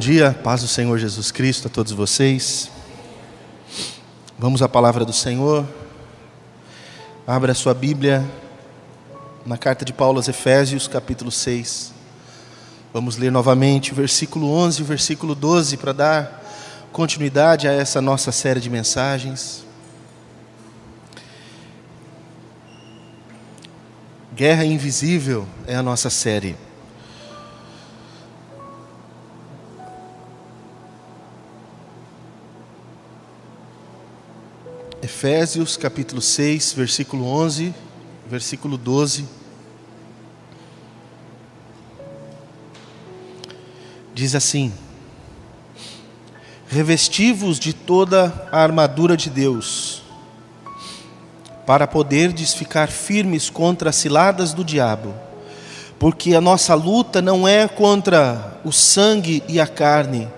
dia, paz do Senhor Jesus Cristo a todos vocês. Vamos à palavra do Senhor. Abra a sua Bíblia na carta de Paulo aos Efésios, capítulo 6. Vamos ler novamente o versículo 11 e o versículo 12 para dar continuidade a essa nossa série de mensagens. Guerra Invisível é a nossa série. Efésios capítulo 6, versículo 11, versículo 12. Diz assim: Revestivos de toda a armadura de Deus, para poderdes ficar firmes contra as ciladas do diabo, porque a nossa luta não é contra o sangue e a carne,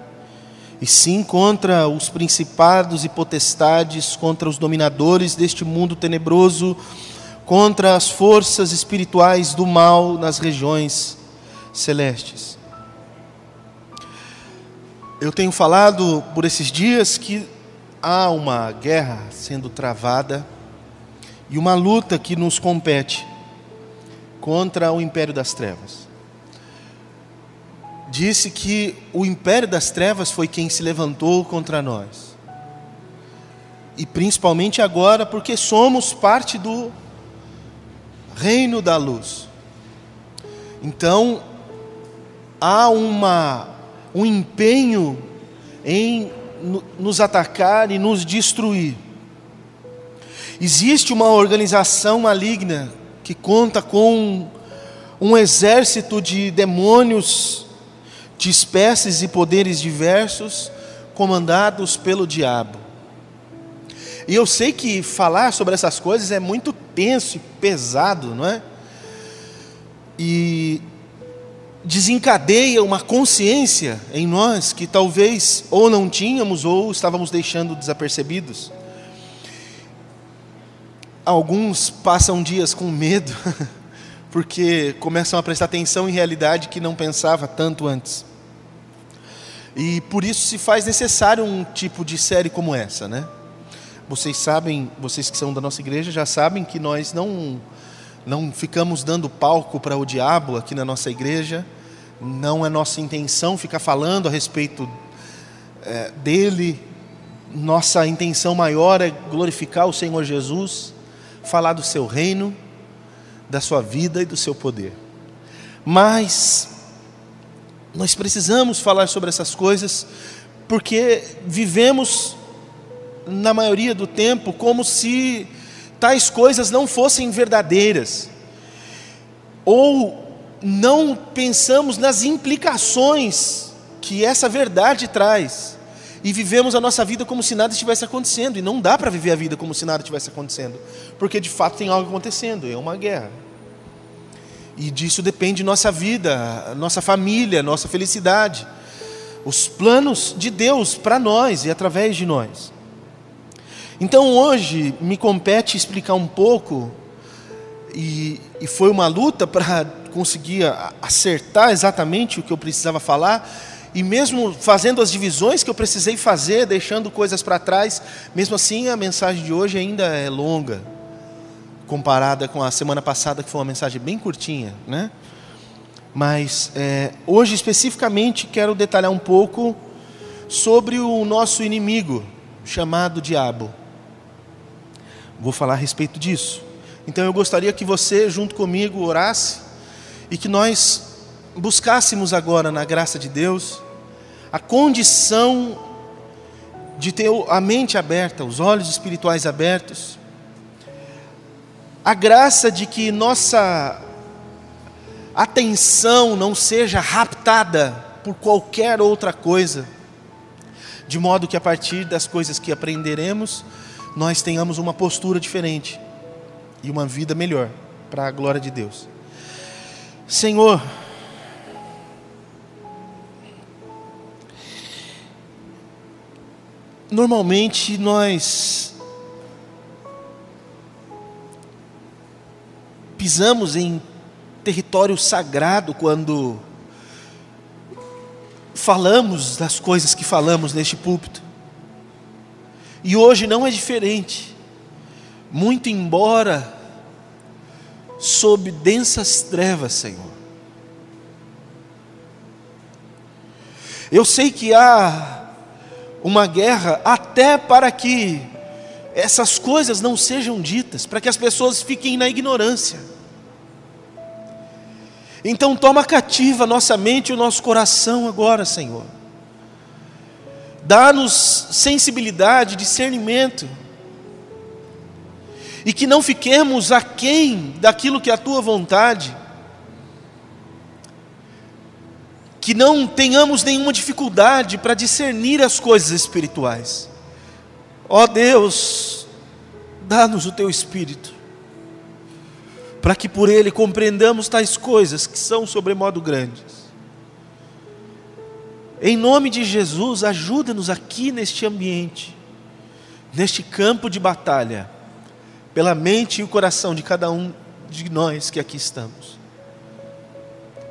e sim contra os principados e potestades, contra os dominadores deste mundo tenebroso, contra as forças espirituais do mal nas regiões celestes. Eu tenho falado por esses dias que há uma guerra sendo travada e uma luta que nos compete contra o império das trevas disse que o império das trevas foi quem se levantou contra nós. E principalmente agora, porque somos parte do reino da luz. Então, há uma, um empenho em nos atacar e nos destruir. Existe uma organização maligna que conta com um exército de demônios de espécies e poderes diversos comandados pelo diabo. E eu sei que falar sobre essas coisas é muito tenso e pesado, não é? E desencadeia uma consciência em nós que talvez ou não tínhamos ou estávamos deixando desapercebidos. Alguns passam dias com medo, porque começam a prestar atenção em realidade que não pensava tanto antes. E por isso se faz necessário um tipo de série como essa, né? Vocês sabem, vocês que são da nossa igreja já sabem que nós não não ficamos dando palco para o diabo aqui na nossa igreja. Não é nossa intenção ficar falando a respeito é, dele. Nossa intenção maior é glorificar o Senhor Jesus, falar do seu reino, da sua vida e do seu poder. Mas nós precisamos falar sobre essas coisas, porque vivemos, na maioria do tempo, como se tais coisas não fossem verdadeiras, ou não pensamos nas implicações que essa verdade traz, e vivemos a nossa vida como se nada estivesse acontecendo, e não dá para viver a vida como se nada estivesse acontecendo, porque de fato tem algo acontecendo, é uma guerra. E disso depende nossa vida, nossa família, nossa felicidade. Os planos de Deus para nós e através de nós. Então hoje me compete explicar um pouco, e, e foi uma luta para conseguir acertar exatamente o que eu precisava falar, e mesmo fazendo as divisões que eu precisei fazer, deixando coisas para trás, mesmo assim a mensagem de hoje ainda é longa comparada com a semana passada, que foi uma mensagem bem curtinha, né? Mas é, hoje especificamente quero detalhar um pouco sobre o nosso inimigo, chamado diabo. Vou falar a respeito disso. Então eu gostaria que você, junto comigo, orasse e que nós buscássemos agora, na graça de Deus, a condição de ter a mente aberta, os olhos espirituais abertos, a graça de que nossa atenção não seja raptada por qualquer outra coisa, de modo que a partir das coisas que aprenderemos, nós tenhamos uma postura diferente e uma vida melhor para a glória de Deus. Senhor, normalmente nós pisamos em território sagrado quando falamos das coisas que falamos neste púlpito. E hoje não é diferente. Muito embora sob densas trevas, Senhor. Eu sei que há uma guerra até para que essas coisas não sejam ditas, para que as pessoas fiquem na ignorância. Então toma cativa nossa mente e o nosso coração agora, Senhor. Dá-nos sensibilidade, discernimento. E que não fiquemos aquém daquilo que é a tua vontade. Que não tenhamos nenhuma dificuldade para discernir as coisas espirituais. Ó oh Deus, dá-nos o teu espírito para que por ele compreendamos tais coisas que são sobremodo grandes. Em nome de Jesus, ajuda-nos aqui neste ambiente, neste campo de batalha, pela mente e o coração de cada um de nós que aqui estamos.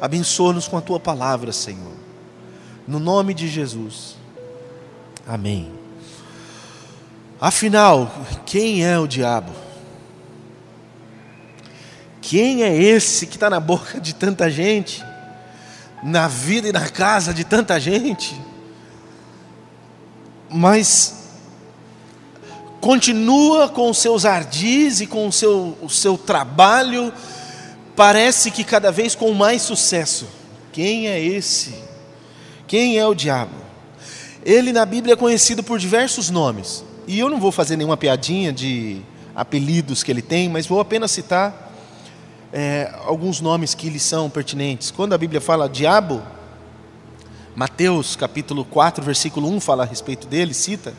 Abençoa-nos com a tua palavra, Senhor. No nome de Jesus. Amém. Afinal, quem é o diabo? Quem é esse que está na boca de tanta gente, na vida e na casa de tanta gente, mas continua com os seus ardis e com o seu, o seu trabalho, parece que cada vez com mais sucesso. Quem é esse? Quem é o diabo? Ele na Bíblia é conhecido por diversos nomes, e eu não vou fazer nenhuma piadinha de apelidos que ele tem, mas vou apenas citar é, alguns nomes que lhes são pertinentes. Quando a Bíblia fala diabo, Mateus capítulo 4, versículo 1 fala a respeito dele, cita.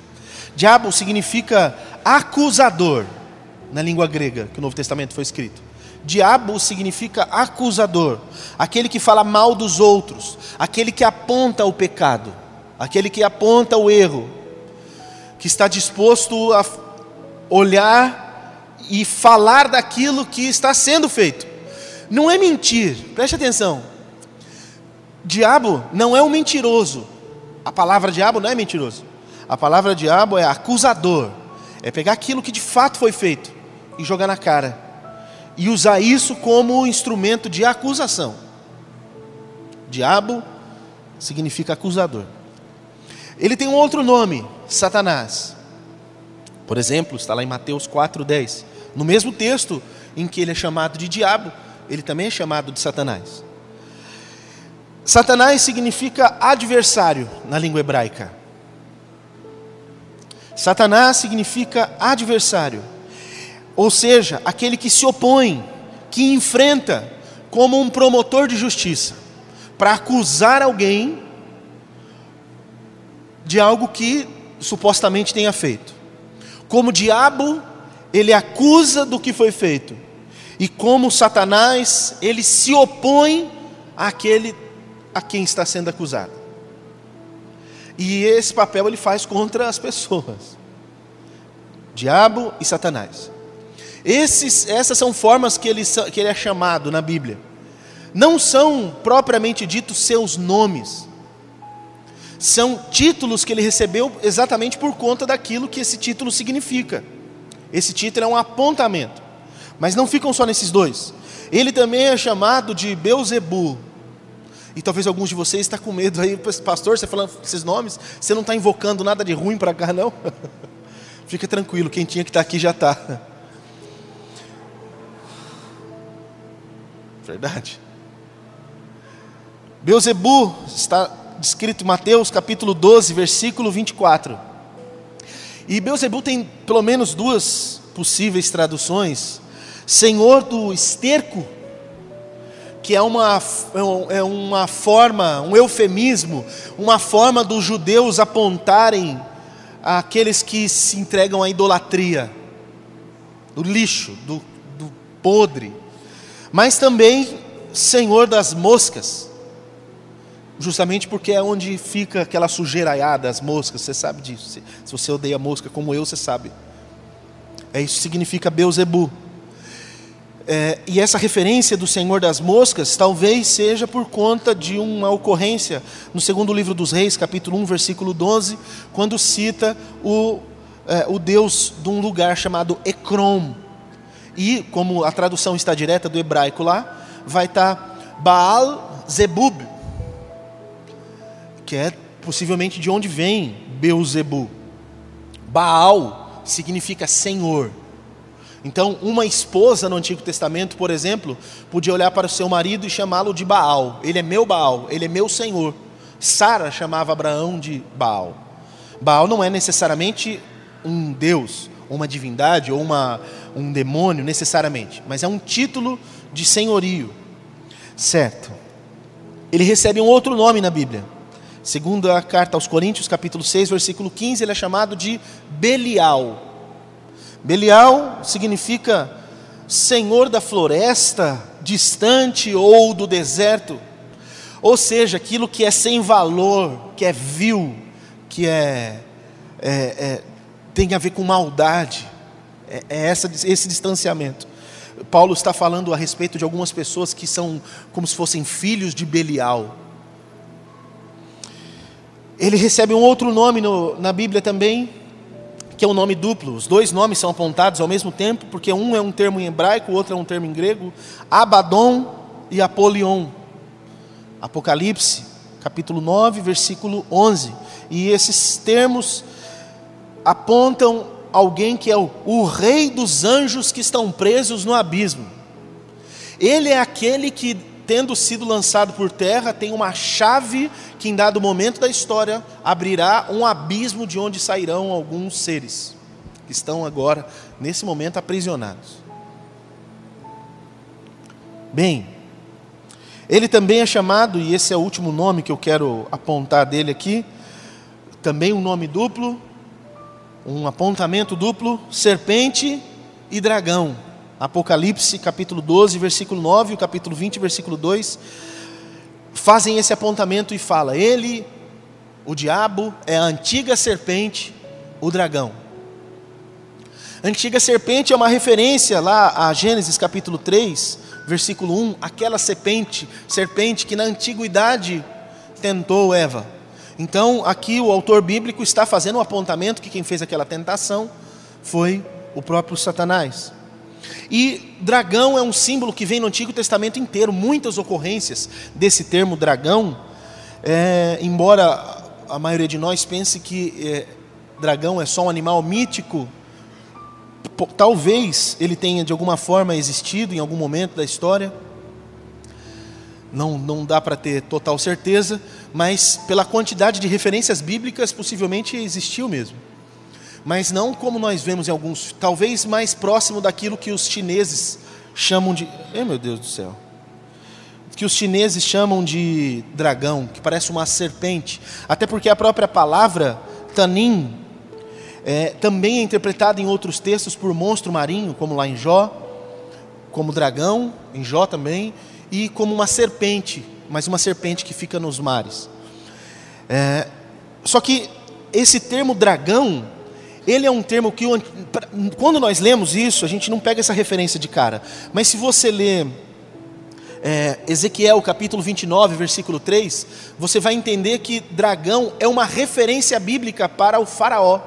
Diabo significa acusador, na língua grega, que o Novo Testamento foi escrito. Diabo significa acusador, aquele que fala mal dos outros, aquele que aponta o pecado, aquele que aponta o erro, que está disposto a olhar e falar daquilo que está sendo feito. Não é mentir, preste atenção. Diabo não é um mentiroso. A palavra diabo não é mentiroso. A palavra diabo é acusador. É pegar aquilo que de fato foi feito e jogar na cara. E usar isso como instrumento de acusação. Diabo significa acusador. Ele tem um outro nome, Satanás. Por exemplo, está lá em Mateus 4:10. No mesmo texto em que ele é chamado de diabo, ele também é chamado de Satanás. Satanás significa adversário na língua hebraica. Satanás significa adversário, ou seja, aquele que se opõe, que enfrenta como um promotor de justiça, para acusar alguém de algo que supostamente tenha feito. Como diabo ele acusa do que foi feito. E como Satanás, ele se opõe àquele a quem está sendo acusado. E esse papel ele faz contra as pessoas. Diabo e Satanás. Esses, essas são formas que ele, que ele é chamado na Bíblia. Não são propriamente ditos seus nomes. São títulos que ele recebeu exatamente por conta daquilo que esse título significa. Esse título é um apontamento. Mas não ficam só nesses dois. Ele também é chamado de Beuzebu. E talvez alguns de vocês estão com medo aí, pastor, você falando esses nomes, você não está invocando nada de ruim para cá, não? Fica tranquilo, quem tinha que estar tá aqui já está. Verdade. Beuzebu está descrito em Mateus capítulo 12, versículo 24. E Beuzebu tem pelo menos duas possíveis traduções. Senhor do esterco, que é uma, é uma forma, um eufemismo, uma forma dos judeus apontarem aqueles que se entregam à idolatria, do lixo, do, do podre, mas também Senhor das moscas, justamente porque é onde fica aquela sujeiraiada, as moscas, você sabe disso. Se, você odeia mosca como eu, você sabe. É isso significa Beuzebu. É, e essa referência do Senhor das Moscas talvez seja por conta de uma ocorrência no segundo livro dos Reis, capítulo 1, versículo 12, quando cita o, é, o Deus de um lugar chamado Ekron. E, como a tradução está direta do hebraico lá, vai estar Baal Zebub, que é possivelmente de onde vem Beuzebu. Baal significa Senhor. Então, uma esposa no Antigo Testamento, por exemplo, podia olhar para o seu marido e chamá-lo de Baal. Ele é meu Baal, ele é meu Senhor. Sara chamava Abraão de Baal. Baal não é necessariamente um deus, uma divindade ou uma, um demônio, necessariamente, mas é um título de senhorio. Certo. Ele recebe um outro nome na Bíblia. Segundo a carta aos Coríntios, capítulo 6, versículo 15, ele é chamado de Belial. Belial significa senhor da floresta, distante ou do deserto. Ou seja, aquilo que é sem valor, que é vil, que é, é, é tem a ver com maldade. É, é essa, esse distanciamento. Paulo está falando a respeito de algumas pessoas que são como se fossem filhos de Belial. Ele recebe um outro nome no, na Bíblia também, que é um nome duplo. Os dois nomes são apontados ao mesmo tempo, porque um é um termo em hebraico, o outro é um termo em grego. Abaddon e Apolion. Apocalipse, capítulo 9, versículo 11. E esses termos apontam alguém que é o, o rei dos anjos que estão presos no abismo. Ele é aquele que, tendo sido lançado por terra, tem uma chave que em dado momento da história abrirá um abismo de onde sairão alguns seres que estão agora, nesse momento, aprisionados. Bem, ele também é chamado, e esse é o último nome que eu quero apontar dele aqui, também um nome duplo, um apontamento duplo: serpente e dragão. Apocalipse, capítulo 12, versículo 9, o capítulo 20, versículo 2 fazem esse apontamento e fala: ele, o diabo, é a antiga serpente, o dragão. Antiga serpente é uma referência lá a Gênesis capítulo 3, versículo 1, aquela serpente, serpente que na antiguidade tentou Eva. Então, aqui o autor bíblico está fazendo um apontamento que quem fez aquela tentação foi o próprio Satanás. E dragão é um símbolo que vem no Antigo Testamento inteiro, muitas ocorrências desse termo dragão, é, embora a maioria de nós pense que é, dragão é só um animal mítico, talvez ele tenha de alguma forma existido em algum momento da história, não, não dá para ter total certeza, mas pela quantidade de referências bíblicas, possivelmente existiu mesmo mas não como nós vemos em alguns, talvez mais próximo daquilo que os chineses chamam de. Ei, meu Deus do céu! Que os chineses chamam de dragão, que parece uma serpente, até porque a própria palavra tanin é, também é interpretada em outros textos por monstro marinho, como lá em Jó, como dragão, em Jó também, e como uma serpente, mas uma serpente que fica nos mares. É, só que esse termo dragão ele é um termo que, quando nós lemos isso, a gente não pega essa referência de cara. Mas se você ler é, Ezequiel capítulo 29, versículo 3, você vai entender que dragão é uma referência bíblica para o Faraó,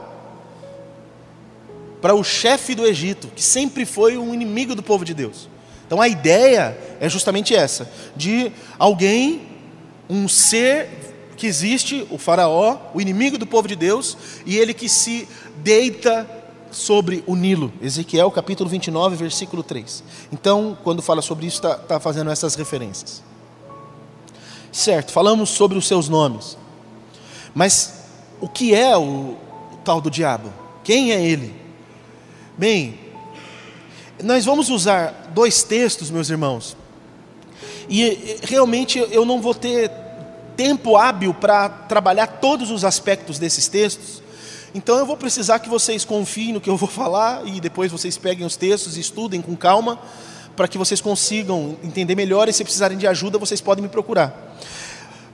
para o chefe do Egito, que sempre foi um inimigo do povo de Deus. Então a ideia é justamente essa: de alguém, um ser que existe, o Faraó, o inimigo do povo de Deus, e ele que se deita sobre o Nilo. Ezequiel capítulo 29, versículo 3. Então, quando fala sobre isso, está tá fazendo essas referências. Certo, falamos sobre os seus nomes. Mas o que é o, o tal do diabo? Quem é ele? Bem, nós vamos usar dois textos, meus irmãos. E realmente eu não vou ter tempo hábil para trabalhar todos os aspectos desses textos. Então eu vou precisar que vocês confiem no que eu vou falar e depois vocês peguem os textos e estudem com calma para que vocês consigam entender melhor e se precisarem de ajuda vocês podem me procurar.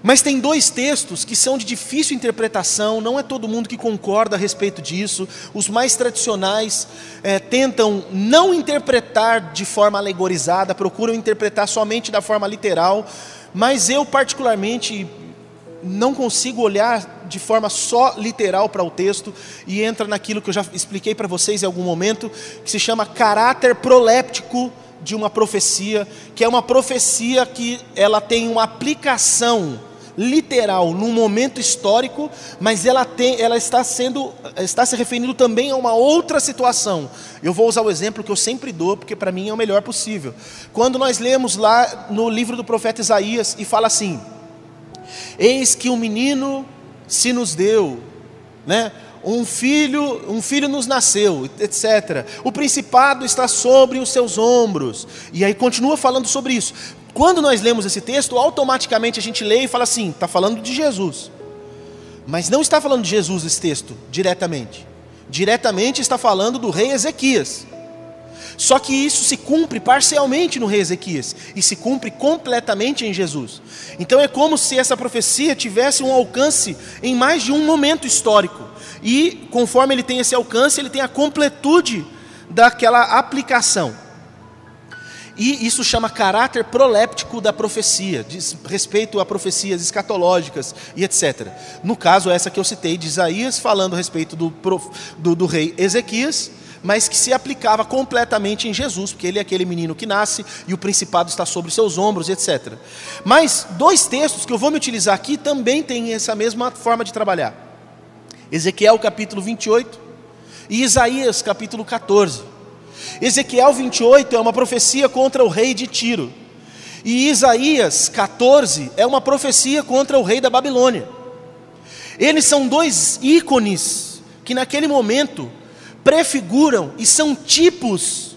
Mas tem dois textos que são de difícil interpretação, não é todo mundo que concorda a respeito disso. Os mais tradicionais é, tentam não interpretar de forma alegorizada, procuram interpretar somente da forma literal, mas eu, particularmente, não consigo olhar de forma só literal para o texto e entra naquilo que eu já expliquei para vocês em algum momento, que se chama caráter proléptico de uma profecia, que é uma profecia que ela tem uma aplicação literal num momento histórico, mas ela, tem, ela está sendo está se referindo também a uma outra situação. Eu vou usar o exemplo que eu sempre dou, porque para mim é o melhor possível. Quando nós lemos lá no livro do profeta Isaías e fala assim: Eis que um menino se nos deu, né? Um filho, um filho nos nasceu, etc. O principado está sobre os seus ombros. E aí continua falando sobre isso. Quando nós lemos esse texto, automaticamente a gente lê e fala assim: está falando de Jesus. Mas não está falando de Jesus esse texto, diretamente. Diretamente está falando do rei Ezequias. Só que isso se cumpre parcialmente no rei Ezequias e se cumpre completamente em Jesus. Então é como se essa profecia tivesse um alcance em mais de um momento histórico. E conforme ele tem esse alcance, ele tem a completude daquela aplicação. E isso chama caráter proléptico da profecia, diz respeito a profecias escatológicas e etc. No caso, essa que eu citei de Isaías, falando a respeito do, do, do rei Ezequias, mas que se aplicava completamente em Jesus, porque ele é aquele menino que nasce e o principado está sobre seus ombros, etc. Mas dois textos que eu vou me utilizar aqui também têm essa mesma forma de trabalhar: Ezequiel capítulo 28 e Isaías capítulo 14. Ezequiel 28 é uma profecia contra o rei de Tiro. E Isaías 14 é uma profecia contra o rei da Babilônia. Eles são dois ícones que naquele momento prefiguram e são tipos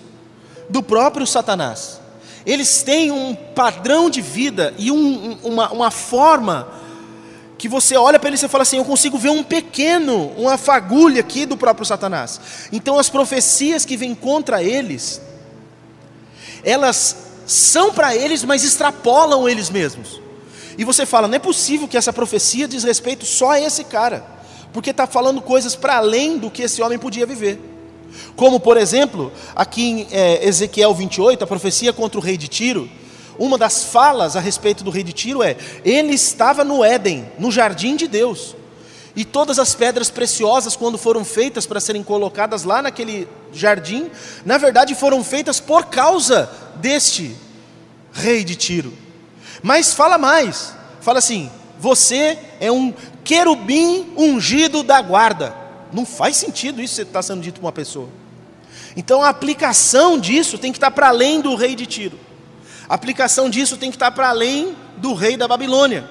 do próprio Satanás. Eles têm um padrão de vida e um, uma, uma forma que você olha para ele e fala assim: Eu consigo ver um pequeno, uma fagulha aqui do próprio Satanás. Então, as profecias que vêm contra eles, elas são para eles, mas extrapolam eles mesmos. E você fala: Não é possível que essa profecia diz respeito só a esse cara, porque está falando coisas para além do que esse homem podia viver. Como, por exemplo, aqui em é, Ezequiel 28, a profecia contra o rei de Tiro uma das falas a respeito do rei de Tiro é: ele estava no Éden, no jardim de Deus. E todas as pedras preciosas, quando foram feitas para serem colocadas lá naquele jardim, na verdade foram feitas por causa deste rei de Tiro. Mas fala mais: fala assim, você é um querubim ungido da guarda. Não faz sentido isso está sendo dito para uma pessoa. Então a aplicação disso tem que estar para além do rei de Tiro. A aplicação disso tem que estar para além do rei da Babilônia.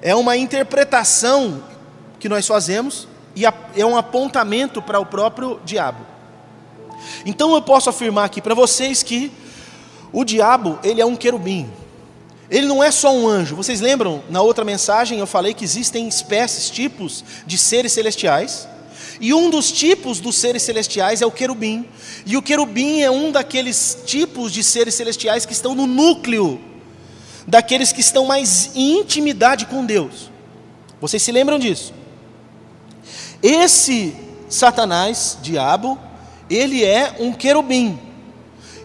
É uma interpretação que nós fazemos e é um apontamento para o próprio diabo. Então eu posso afirmar aqui para vocês que o diabo, ele é um querubim. Ele não é só um anjo. Vocês lembram, na outra mensagem eu falei que existem espécies, tipos de seres celestiais. E um dos tipos dos seres celestiais é o querubim. E o querubim é um daqueles tipos de seres celestiais que estão no núcleo daqueles que estão mais em intimidade com Deus. Vocês se lembram disso? Esse Satanás, diabo, ele é um querubim.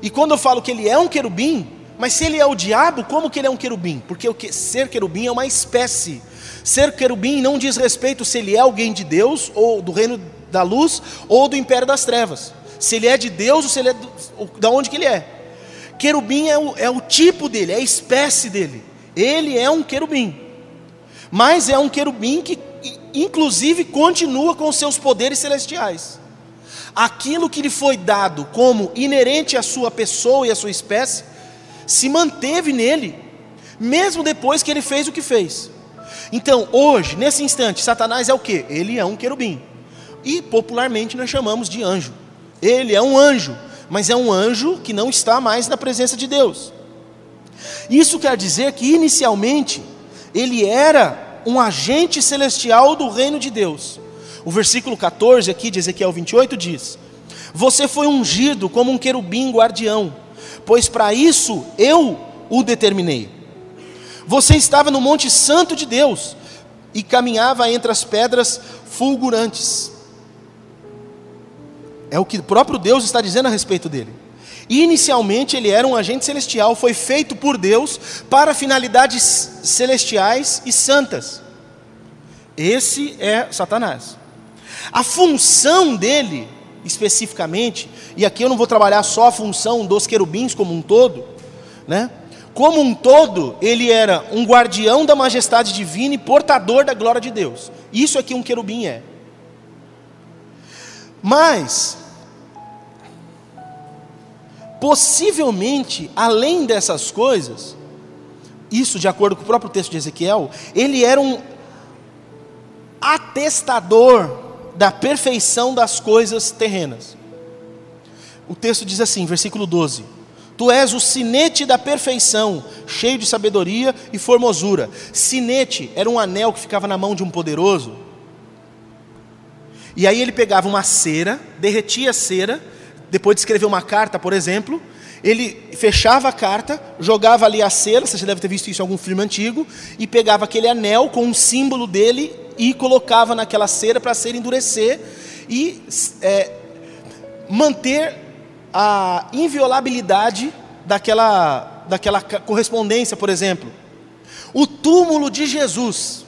E quando eu falo que ele é um querubim, mas se ele é o diabo, como que ele é um querubim? Porque ser querubim é uma espécie Ser querubim não diz respeito se ele é alguém de Deus, ou do reino da luz, ou do império das trevas. Se ele é de Deus, ou se ele é do, da onde que ele é. Querubim é o, é o tipo dele, é a espécie dele. Ele é um querubim. Mas é um querubim que, inclusive, continua com seus poderes celestiais. Aquilo que lhe foi dado como inerente à sua pessoa e à sua espécie, se manteve nele, mesmo depois que ele fez o que fez. Então, hoje, nesse instante, Satanás é o que? Ele é um querubim. E popularmente nós chamamos de anjo. Ele é um anjo, mas é um anjo que não está mais na presença de Deus. Isso quer dizer que inicialmente ele era um agente celestial do reino de Deus. O versículo 14 aqui de Ezequiel 28 diz: Você foi ungido como um querubim guardião, pois para isso eu o determinei. Você estava no Monte Santo de Deus e caminhava entre as pedras fulgurantes. É o que o próprio Deus está dizendo a respeito dele. Inicialmente ele era um agente celestial, foi feito por Deus para finalidades celestiais e santas. Esse é Satanás. A função dele, especificamente, e aqui eu não vou trabalhar só a função dos querubins como um todo, né? Como um todo, ele era um guardião da majestade divina e portador da glória de Deus. Isso é que um querubim é. Mas, possivelmente, além dessas coisas, isso de acordo com o próprio texto de Ezequiel, ele era um atestador da perfeição das coisas terrenas. O texto diz assim, versículo 12: Tu és o sinete da perfeição, cheio de sabedoria e formosura. Sinete era um anel que ficava na mão de um poderoso. E aí ele pegava uma cera, derretia a cera, depois de escrever uma carta, por exemplo, ele fechava a carta, jogava ali a cera, você já deve ter visto isso em algum filme antigo, e pegava aquele anel com um símbolo dele e colocava naquela cera para a cera endurecer e é, manter a inviolabilidade daquela, daquela correspondência, por exemplo. O túmulo de Jesus.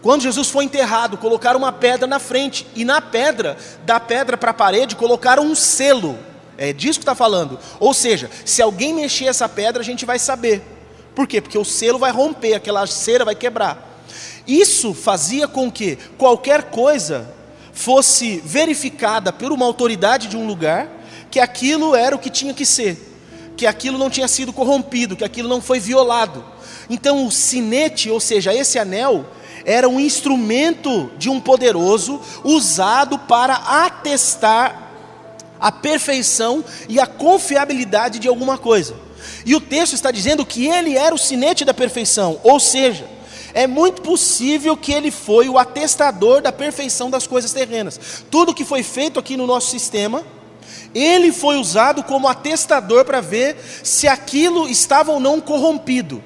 Quando Jesus foi enterrado, colocaram uma pedra na frente, e na pedra, da pedra para a parede, colocaram um selo. É disso que está falando. Ou seja, se alguém mexer essa pedra, a gente vai saber. Por quê? Porque o selo vai romper, aquela cera vai quebrar. Isso fazia com que qualquer coisa fosse verificada por uma autoridade de um lugar que aquilo era o que tinha que ser, que aquilo não tinha sido corrompido, que aquilo não foi violado. Então o sinete, ou seja, esse anel, era um instrumento de um poderoso usado para atestar a perfeição e a confiabilidade de alguma coisa. E o texto está dizendo que ele era o sinete da perfeição, ou seja, é muito possível que ele foi o atestador da perfeição das coisas terrenas. Tudo que foi feito aqui no nosso sistema, ele foi usado como atestador para ver se aquilo estava ou não corrompido.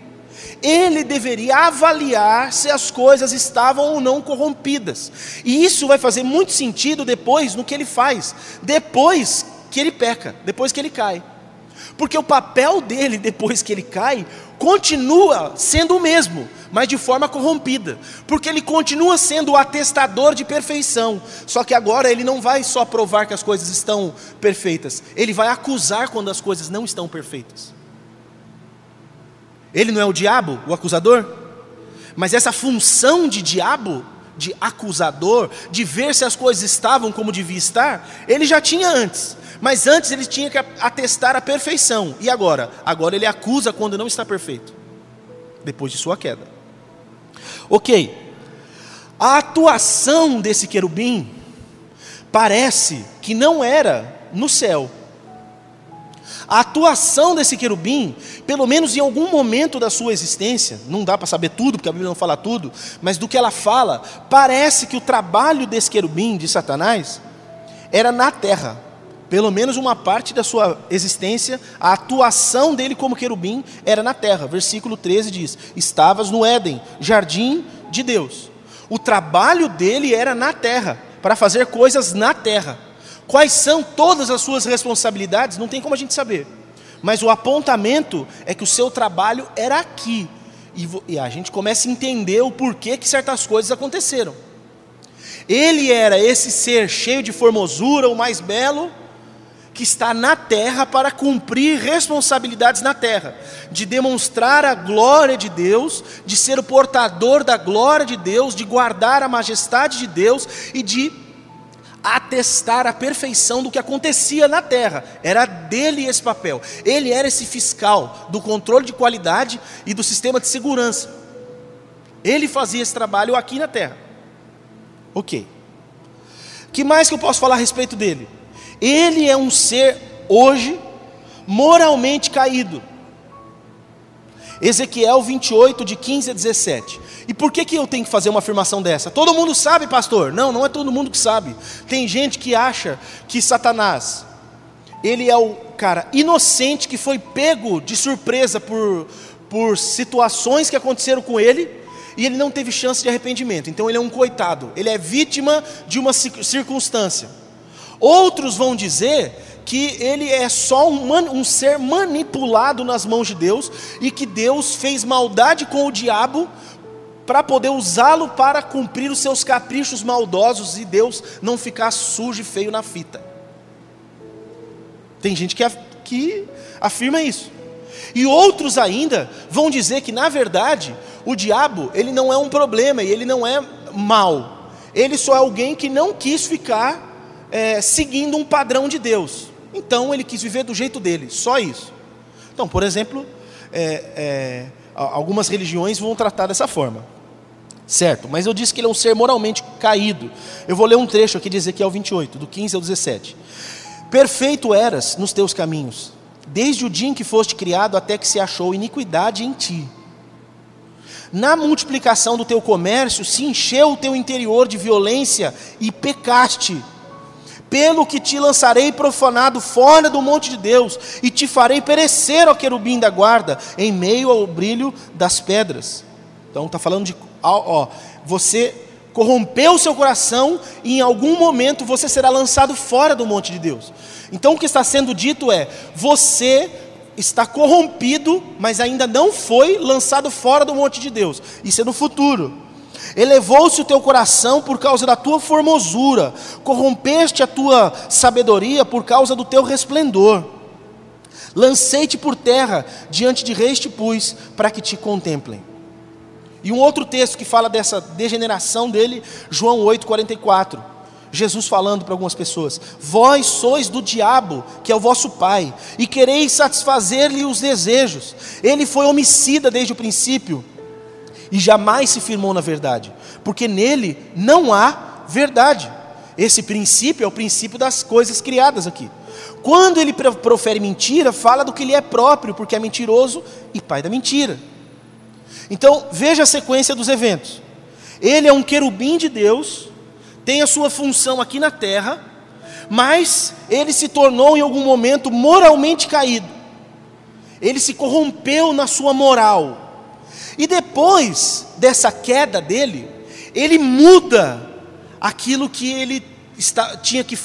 Ele deveria avaliar se as coisas estavam ou não corrompidas. E isso vai fazer muito sentido depois no que ele faz, depois que ele peca, depois que ele cai. Porque o papel dele depois que ele cai continua sendo o mesmo, mas de forma corrompida, porque ele continua sendo o atestador de perfeição, só que agora ele não vai só provar que as coisas estão perfeitas, ele vai acusar quando as coisas não estão perfeitas. Ele não é o diabo, o acusador? Mas essa função de diabo, de acusador, de ver se as coisas estavam como devia estar, ele já tinha antes. Mas antes ele tinha que atestar a perfeição. E agora? Agora ele acusa quando não está perfeito. Depois de sua queda. Ok. A atuação desse querubim parece que não era no céu. A atuação desse querubim, pelo menos em algum momento da sua existência, não dá para saber tudo, porque a Bíblia não fala tudo, mas do que ela fala, parece que o trabalho desse querubim, de Satanás, era na terra pelo menos uma parte da sua existência, a atuação dele como querubim era na terra. Versículo 13 diz: Estavas no Éden, jardim de Deus. O trabalho dele era na terra, para fazer coisas na terra. Quais são todas as suas responsabilidades? Não tem como a gente saber. Mas o apontamento é que o seu trabalho era aqui. E a gente começa a entender o porquê que certas coisas aconteceram. Ele era esse ser cheio de formosura, o mais belo, que está na terra para cumprir responsabilidades na terra, de demonstrar a glória de Deus, de ser o portador da glória de Deus, de guardar a majestade de Deus e de atestar a perfeição do que acontecia na terra. Era dele esse papel. Ele era esse fiscal do controle de qualidade e do sistema de segurança. Ele fazia esse trabalho aqui na terra. Ok. que mais que eu posso falar a respeito dele? Ele é um ser hoje moralmente caído. Ezequiel 28, de 15 a 17. E por que, que eu tenho que fazer uma afirmação dessa? Todo mundo sabe, pastor? Não, não é todo mundo que sabe. Tem gente que acha que Satanás, ele é o cara inocente que foi pego de surpresa por, por situações que aconteceram com ele e ele não teve chance de arrependimento. Então ele é um coitado, ele é vítima de uma circunstância. Outros vão dizer que ele é só um, um, ser manipulado nas mãos de Deus e que Deus fez maldade com o diabo para poder usá-lo para cumprir os seus caprichos maldosos e Deus não ficar sujo e feio na fita. Tem gente que, que afirma isso. E outros ainda vão dizer que, na verdade, o diabo ele não é um problema e ele não é mal. Ele só é alguém que não quis ficar é, seguindo um padrão de Deus. Então ele quis viver do jeito dele, só isso. Então, por exemplo, é, é, algumas religiões vão tratar dessa forma. Certo, mas eu disse que ele é um ser moralmente caído. Eu vou ler um trecho aqui de Ezequiel 28, do 15 ao 17. Perfeito eras nos teus caminhos, desde o dia em que foste criado até que se achou iniquidade em ti. Na multiplicação do teu comércio se encheu o teu interior de violência e pecaste pelo que te lançarei profanado fora do monte de Deus, e te farei perecer, ó querubim da guarda, em meio ao brilho das pedras. Então está falando de, ó, você corrompeu o seu coração e em algum momento você será lançado fora do monte de Deus. Então o que está sendo dito é: você está corrompido, mas ainda não foi lançado fora do monte de Deus. Isso é no futuro. Elevou-se o teu coração por causa da tua formosura, corrompeste a tua sabedoria por causa do teu resplendor. Lancei-te por terra, diante de reis te pus, para que te contemplem. E um outro texto que fala dessa degeneração dele, João 8,44. Jesus falando para algumas pessoas: Vós sois do diabo, que é o vosso pai, e quereis satisfazer-lhe os desejos. Ele foi homicida desde o princípio e jamais se firmou na verdade, porque nele não há verdade. Esse princípio é o princípio das coisas criadas aqui. Quando ele profere mentira, fala do que lhe é próprio, porque é mentiroso e pai da mentira. Então, veja a sequência dos eventos. Ele é um querubim de Deus, tem a sua função aqui na terra, mas ele se tornou em algum momento moralmente caído. Ele se corrompeu na sua moral. E depois dessa queda dele, ele muda aquilo que ele está, tinha que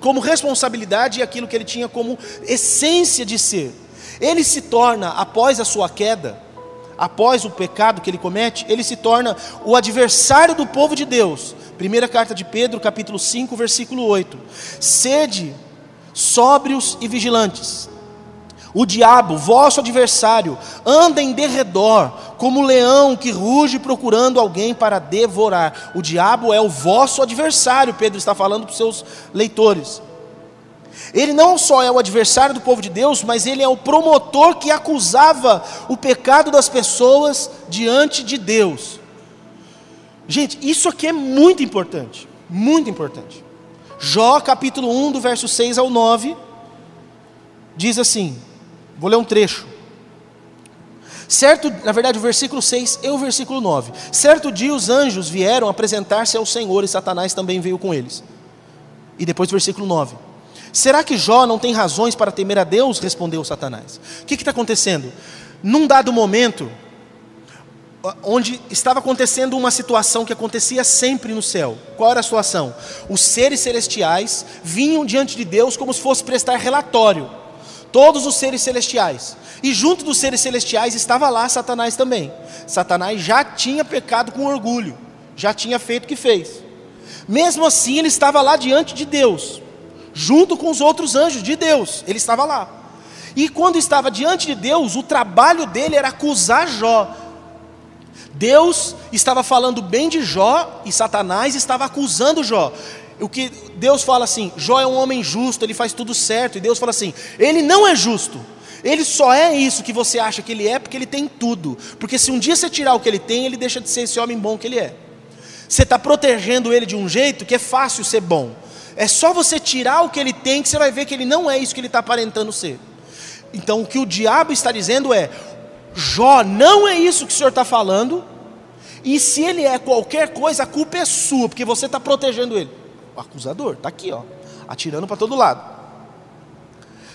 como responsabilidade e aquilo que ele tinha como essência de ser. Ele se torna, após a sua queda, após o pecado que ele comete, ele se torna o adversário do povo de Deus. Primeira carta de Pedro, capítulo 5, versículo 8. Sede sóbrios e vigilantes. O diabo, vosso adversário, anda em derredor, como um leão que ruge procurando alguém para devorar. O diabo é o vosso adversário, Pedro está falando para os seus leitores. Ele não só é o adversário do povo de Deus, mas ele é o promotor que acusava o pecado das pessoas diante de Deus. Gente, isso aqui é muito importante, muito importante. Jó capítulo 1, do verso 6 ao 9, diz assim: Vou ler um trecho. Certo, na verdade, o versículo 6 e o versículo 9. Certo dia os anjos vieram apresentar-se ao Senhor e Satanás também veio com eles. E depois o versículo 9. Será que Jó não tem razões para temer a Deus? Respondeu Satanás. O que está acontecendo? Num dado momento, onde estava acontecendo uma situação que acontecia sempre no céu. Qual era a situação? Os seres celestiais vinham diante de Deus como se fosse prestar relatório todos os seres celestiais. E junto dos seres celestiais estava lá Satanás também. Satanás já tinha pecado com orgulho, já tinha feito o que fez. Mesmo assim, ele estava lá diante de Deus, junto com os outros anjos de Deus, ele estava lá. E quando estava diante de Deus, o trabalho dele era acusar Jó. Deus estava falando bem de Jó e Satanás estava acusando Jó o que Deus fala assim: Jó é um homem justo, ele faz tudo certo. E Deus fala assim: ele não é justo. Ele só é isso que você acha que ele é porque ele tem tudo. Porque se um dia você tirar o que ele tem, ele deixa de ser esse homem bom que ele é. Você está protegendo ele de um jeito que é fácil ser bom. É só você tirar o que ele tem que você vai ver que ele não é isso que ele está aparentando ser. Então o que o diabo está dizendo é: Jó, não é isso que o senhor está falando. E se ele é qualquer coisa, a culpa é sua, porque você está protegendo ele o acusador, está aqui, ó, atirando para todo lado.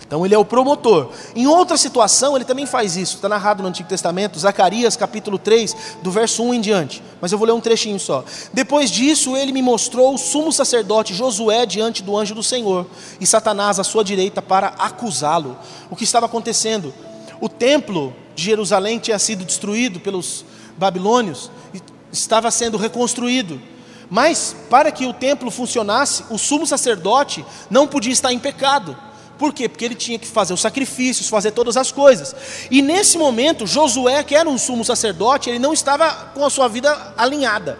Então ele é o promotor. Em outra situação, ele também faz isso. Está narrado no Antigo Testamento, Zacarias capítulo 3, do verso 1 em diante. Mas eu vou ler um trechinho só. Depois disso, ele me mostrou o sumo sacerdote Josué diante do anjo do Senhor, e Satanás à sua direita para acusá-lo. O que estava acontecendo? O templo de Jerusalém tinha sido destruído pelos babilônios, e estava sendo reconstruído. Mas para que o templo funcionasse, o sumo sacerdote não podia estar em pecado. Por quê? Porque ele tinha que fazer os sacrifícios, fazer todas as coisas. E nesse momento, Josué, que era um sumo sacerdote, ele não estava com a sua vida alinhada.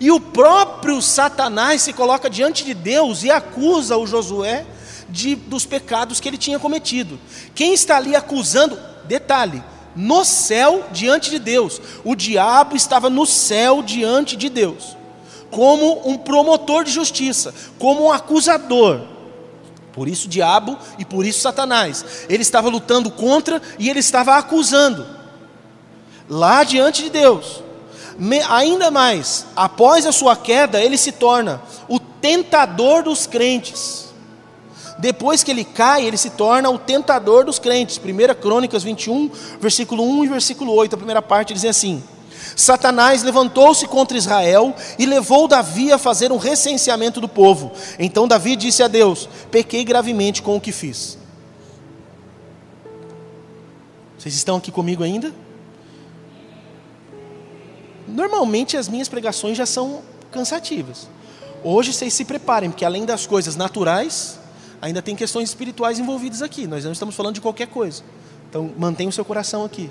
E o próprio Satanás se coloca diante de Deus e acusa o Josué de, dos pecados que ele tinha cometido. Quem está ali acusando, detalhe, no céu diante de Deus. O diabo estava no céu diante de Deus, como um promotor de justiça, como um acusador. Por isso diabo e por isso Satanás. Ele estava lutando contra e ele estava acusando. Lá diante de Deus. Me, ainda mais, após a sua queda, ele se torna o tentador dos crentes. Depois que ele cai, ele se torna o tentador dos crentes. 1 Crônicas 21, versículo 1 e versículo 8, a primeira parte diz assim: Satanás levantou-se contra Israel e levou Davi a fazer um recenseamento do povo. Então Davi disse a Deus: Pequei gravemente com o que fiz. Vocês estão aqui comigo ainda? Normalmente as minhas pregações já são cansativas. Hoje vocês se preparem, porque além das coisas naturais, ainda tem questões espirituais envolvidas aqui. Nós não estamos falando de qualquer coisa. Então mantenha o seu coração aqui.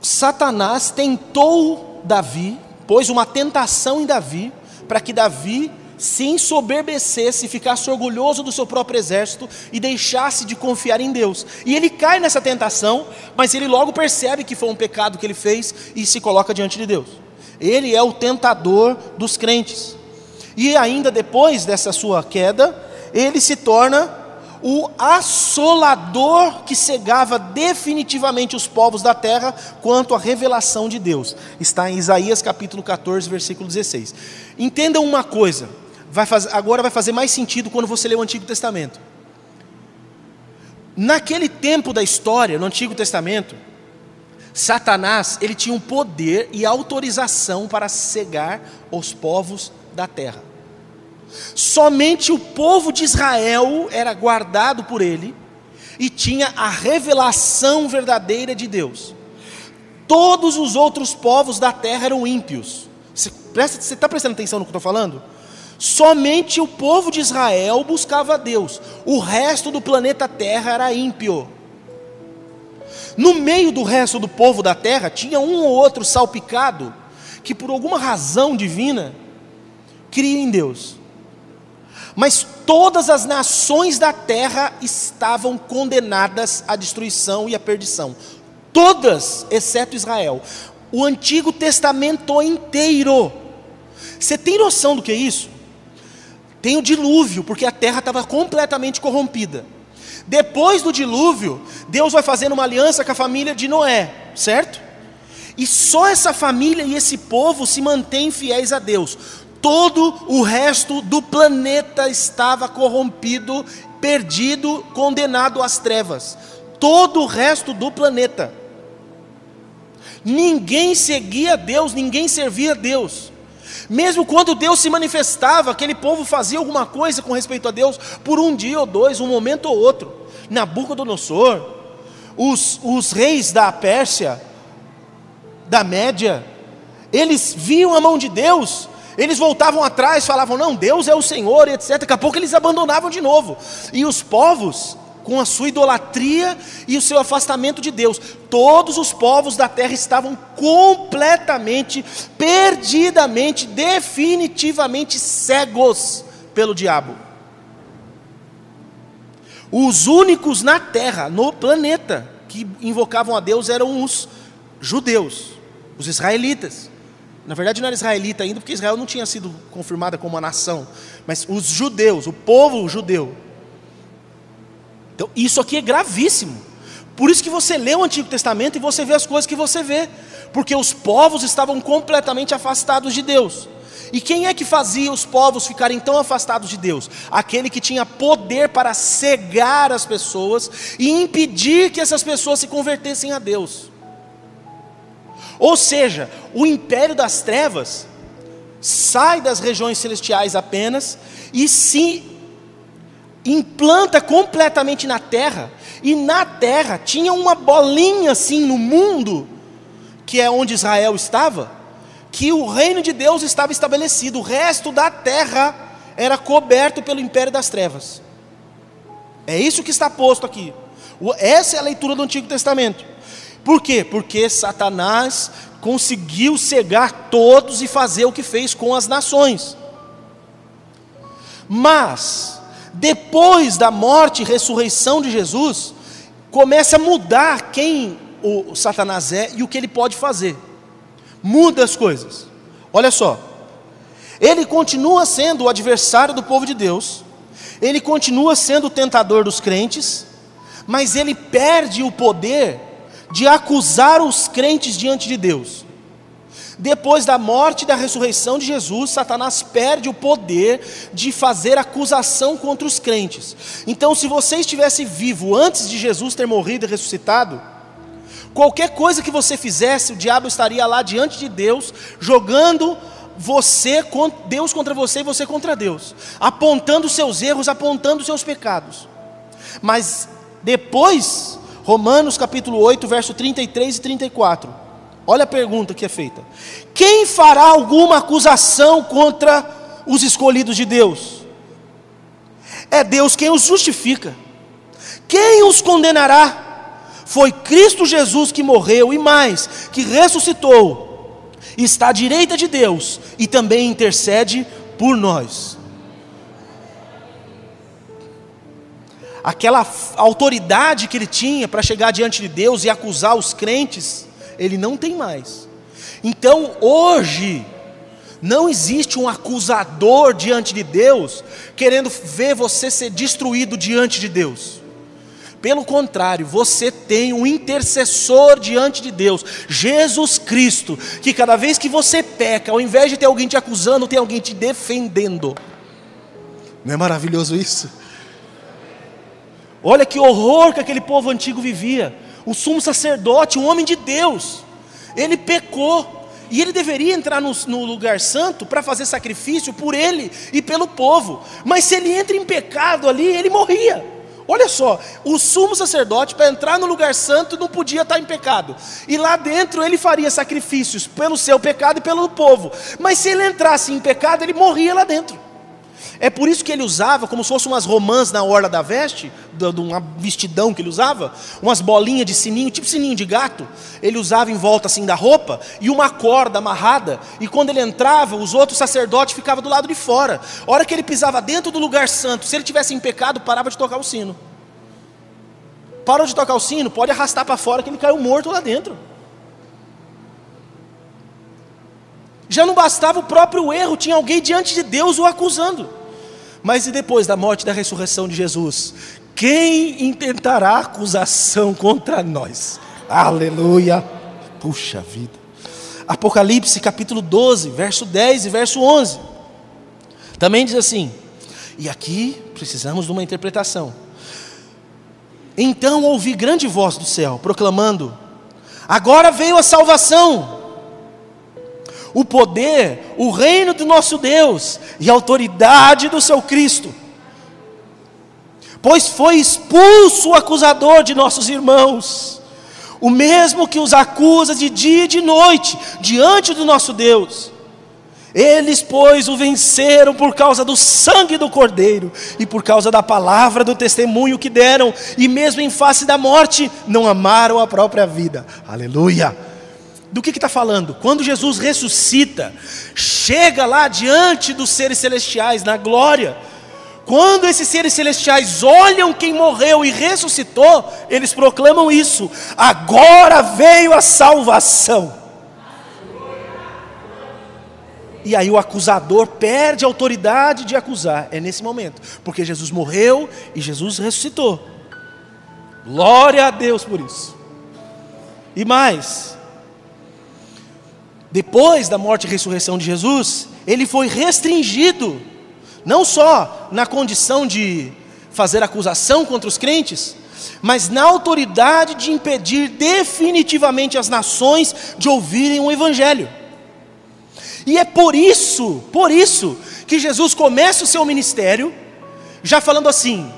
Satanás tentou Davi, pôs uma tentação em Davi, para que Davi se ensoberbecesse, ficasse orgulhoso do seu próprio exército e deixasse de confiar em Deus. E ele cai nessa tentação, mas ele logo percebe que foi um pecado que ele fez e se coloca diante de Deus. Ele é o tentador dos crentes. E ainda depois dessa sua queda, ele se torna o assolador que cegava definitivamente os povos da terra quanto à revelação de Deus. Está em Isaías capítulo 14, versículo 16. Entendam uma coisa, vai fazer, agora vai fazer mais sentido quando você lê o Antigo Testamento. Naquele tempo da história, no Antigo Testamento, Satanás ele tinha um poder e autorização para cegar os povos da terra. Somente o povo de Israel era guardado por ele e tinha a revelação verdadeira de Deus. Todos os outros povos da terra eram ímpios. Você está prestando atenção no que eu estou falando? Somente o povo de Israel buscava Deus, o resto do planeta Terra era ímpio. No meio do resto do povo da terra tinha um ou outro salpicado que, por alguma razão divina, cria em Deus. Mas todas as nações da terra estavam condenadas à destruição e à perdição. Todas, exceto Israel. O Antigo Testamento inteiro. Você tem noção do que é isso? Tem o dilúvio, porque a terra estava completamente corrompida. Depois do dilúvio, Deus vai fazendo uma aliança com a família de Noé, certo? E só essa família e esse povo se mantêm fiéis a Deus. Todo o resto do planeta estava corrompido, perdido, condenado às trevas. Todo o resto do planeta. Ninguém seguia Deus, ninguém servia Deus. Mesmo quando Deus se manifestava, aquele povo fazia alguma coisa com respeito a Deus por um dia ou dois, um momento ou outro. Nabucodonosor, os, os reis da Pérsia, da Média, eles viam a mão de Deus eles voltavam atrás, falavam, não, Deus é o Senhor, etc. Daqui a pouco eles abandonavam de novo. E os povos, com a sua idolatria e o seu afastamento de Deus, todos os povos da terra estavam completamente, perdidamente, definitivamente cegos pelo diabo. Os únicos na terra, no planeta, que invocavam a Deus eram os judeus, os israelitas. Na verdade, não era israelita ainda, porque Israel não tinha sido confirmada como uma nação, mas os judeus, o povo judeu. Então, isso aqui é gravíssimo. Por isso que você lê o Antigo Testamento e você vê as coisas que você vê, porque os povos estavam completamente afastados de Deus. E quem é que fazia os povos ficarem tão afastados de Deus? Aquele que tinha poder para cegar as pessoas e impedir que essas pessoas se convertessem a Deus. Ou seja, o império das trevas sai das regiões celestiais apenas e se implanta completamente na terra. E na terra tinha uma bolinha assim no mundo, que é onde Israel estava, que o reino de Deus estava estabelecido, o resto da terra era coberto pelo império das trevas. É isso que está posto aqui. Essa é a leitura do Antigo Testamento. Por quê? Porque Satanás conseguiu cegar todos e fazer o que fez com as nações. Mas, depois da morte e ressurreição de Jesus, começa a mudar quem o Satanás é e o que ele pode fazer. Muda as coisas. Olha só. Ele continua sendo o adversário do povo de Deus, ele continua sendo o tentador dos crentes, mas ele perde o poder de acusar os crentes diante de Deus. Depois da morte e da ressurreição de Jesus, Satanás perde o poder de fazer acusação contra os crentes. Então, se você estivesse vivo antes de Jesus ter morrido e ressuscitado, qualquer coisa que você fizesse, o diabo estaria lá diante de Deus, jogando você, Deus contra você e você contra Deus, apontando seus erros, apontando seus pecados. Mas depois, Romanos capítulo 8, verso 33 e 34. Olha a pergunta que é feita: Quem fará alguma acusação contra os escolhidos de Deus? É Deus quem os justifica. Quem os condenará? Foi Cristo Jesus que morreu e mais, que ressuscitou, está à direita de Deus e também intercede por nós. Aquela autoridade que ele tinha para chegar diante de Deus e acusar os crentes, ele não tem mais. Então, hoje, não existe um acusador diante de Deus querendo ver você ser destruído diante de Deus. Pelo contrário, você tem um intercessor diante de Deus, Jesus Cristo, que cada vez que você peca, ao invés de ter alguém te acusando, tem alguém te defendendo. Não é maravilhoso isso? Olha que horror que aquele povo antigo vivia o sumo sacerdote, um homem de Deus, ele pecou. E ele deveria entrar no, no lugar santo para fazer sacrifício por ele e pelo povo. Mas se ele entra em pecado ali, ele morria. Olha só, o sumo sacerdote, para entrar no lugar santo, não podia estar em pecado. E lá dentro ele faria sacrifícios pelo seu pecado e pelo povo. Mas se ele entrasse em pecado, ele morria lá dentro. É por isso que ele usava, como se fossem umas romãs na orla da veste, de uma vestidão que ele usava, umas bolinhas de sininho, tipo sininho de gato, ele usava em volta assim da roupa, e uma corda amarrada, e quando ele entrava, os outros sacerdotes ficavam do lado de fora. A hora que ele pisava dentro do lugar santo, se ele tivesse em pecado, parava de tocar o sino. Parou de tocar o sino, pode arrastar para fora que ele caiu morto lá dentro. Já não bastava o próprio erro, tinha alguém diante de Deus o acusando. Mas e depois da morte e da ressurreição de Jesus? Quem intentará acusação contra nós? Aleluia! Puxa vida. Apocalipse capítulo 12, verso 10 e verso 11. Também diz assim: e aqui precisamos de uma interpretação. Então ouvi grande voz do céu, proclamando: Agora veio a salvação o poder, o reino do nosso Deus e a autoridade do seu Cristo. Pois foi expulso o acusador de nossos irmãos, o mesmo que os acusa de dia e de noite diante do nosso Deus. Eles, pois, o venceram por causa do sangue do Cordeiro e por causa da palavra do testemunho que deram, e mesmo em face da morte, não amaram a própria vida. Aleluia! Do que está falando? Quando Jesus ressuscita, chega lá diante dos seres celestiais, na glória. Quando esses seres celestiais olham quem morreu e ressuscitou, eles proclamam isso: agora veio a salvação. E aí o acusador perde a autoridade de acusar, é nesse momento, porque Jesus morreu e Jesus ressuscitou. Glória a Deus por isso. E mais, depois da morte e ressurreição de Jesus, ele foi restringido, não só na condição de fazer acusação contra os crentes, mas na autoridade de impedir definitivamente as nações de ouvirem o Evangelho. E é por isso, por isso, que Jesus começa o seu ministério, já falando assim: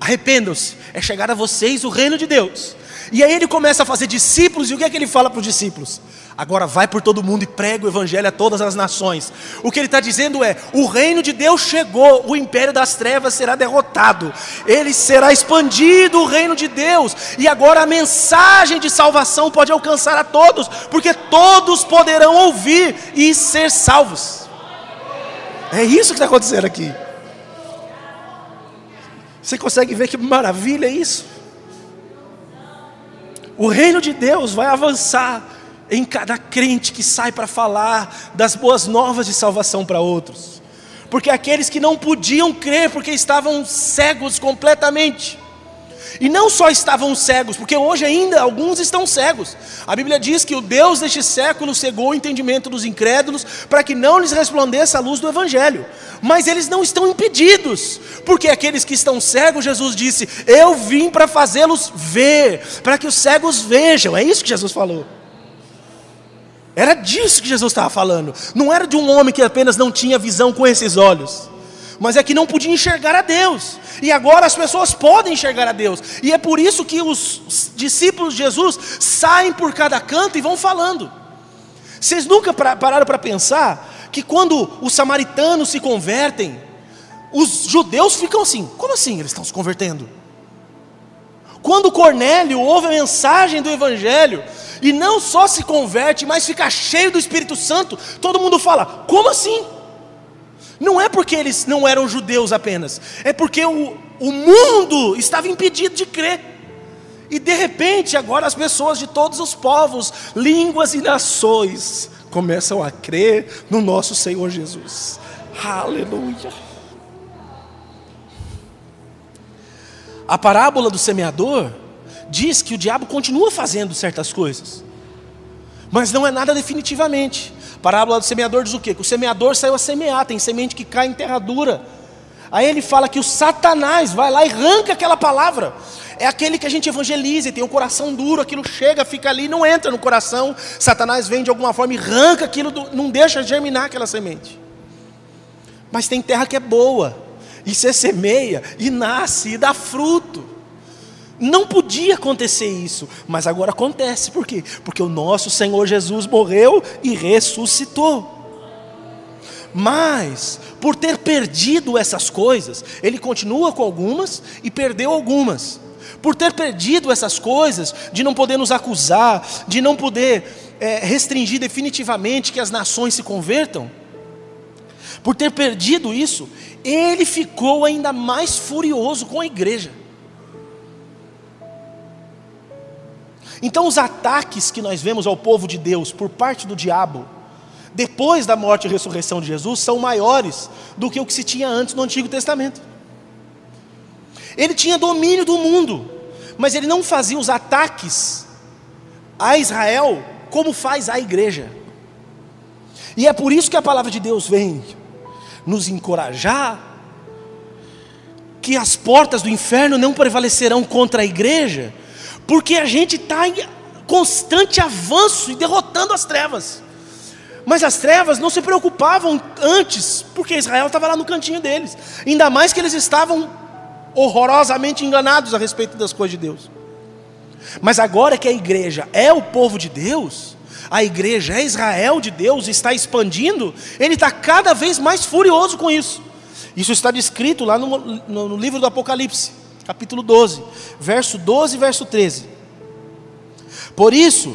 arrependam-se, é chegar a vocês o reino de Deus. E aí ele começa a fazer discípulos, e o que é que ele fala para os discípulos? Agora vai por todo mundo e prega o evangelho a todas as nações. O que ele está dizendo é: o reino de Deus chegou, o império das trevas será derrotado, ele será expandido o reino de Deus, e agora a mensagem de salvação pode alcançar a todos, porque todos poderão ouvir e ser salvos. É isso que está acontecendo aqui. Você consegue ver que maravilha é isso? O reino de Deus vai avançar em cada crente que sai para falar das boas novas de salvação para outros. Porque aqueles que não podiam crer porque estavam cegos completamente. E não só estavam cegos, porque hoje ainda alguns estão cegos. A Bíblia diz que o Deus deste século cegou o entendimento dos incrédulos para que não lhes resplandeça a luz do Evangelho. Mas eles não estão impedidos, porque aqueles que estão cegos, Jesus disse: Eu vim para fazê-los ver, para que os cegos vejam. É isso que Jesus falou. Era disso que Jesus estava falando. Não era de um homem que apenas não tinha visão com esses olhos, mas é que não podia enxergar a Deus. E agora as pessoas podem enxergar a Deus. E é por isso que os discípulos de Jesus saem por cada canto e vão falando. Vocês nunca pararam para pensar que quando os samaritanos se convertem, os judeus ficam assim: como assim eles estão se convertendo? Quando Cornélio ouve a mensagem do Evangelho, e não só se converte, mas fica cheio do Espírito Santo, todo mundo fala: como assim? Não é porque eles não eram judeus apenas, é porque o, o mundo estava impedido de crer. E de repente, agora as pessoas de todos os povos, línguas e nações começam a crer no nosso Senhor Jesus. Aleluia. A parábola do semeador diz que o diabo continua fazendo certas coisas, mas não é nada definitivamente. Parábola do semeador diz o quê? Que o semeador saiu a semear, tem semente que cai em terra dura. Aí ele fala que o Satanás vai lá e arranca aquela palavra. É aquele que a gente evangeliza e tem o um coração duro, aquilo chega, fica ali, não entra no coração. Satanás vem de alguma forma e arranca aquilo, do, não deixa germinar aquela semente. Mas tem terra que é boa, e você semeia, e nasce, e dá fruto. Não podia acontecer isso, mas agora acontece, por quê? Porque o nosso Senhor Jesus morreu e ressuscitou. Mas, por ter perdido essas coisas, ele continua com algumas e perdeu algumas. Por ter perdido essas coisas, de não poder nos acusar, de não poder é, restringir definitivamente que as nações se convertam, por ter perdido isso, ele ficou ainda mais furioso com a igreja. Então, os ataques que nós vemos ao povo de Deus por parte do diabo, depois da morte e ressurreição de Jesus, são maiores do que o que se tinha antes no Antigo Testamento. Ele tinha domínio do mundo, mas ele não fazia os ataques a Israel como faz a igreja. E é por isso que a palavra de Deus vem nos encorajar que as portas do inferno não prevalecerão contra a igreja, porque a gente está em constante avanço e derrotando as trevas. Mas as trevas não se preocupavam antes, porque Israel estava lá no cantinho deles. Ainda mais que eles estavam horrorosamente enganados a respeito das coisas de Deus. Mas agora que a igreja é o povo de Deus, a igreja é Israel de Deus, está expandindo, ele está cada vez mais furioso com isso. Isso está descrito lá no, no, no livro do Apocalipse capítulo 12, verso 12 e verso 13. Por isso,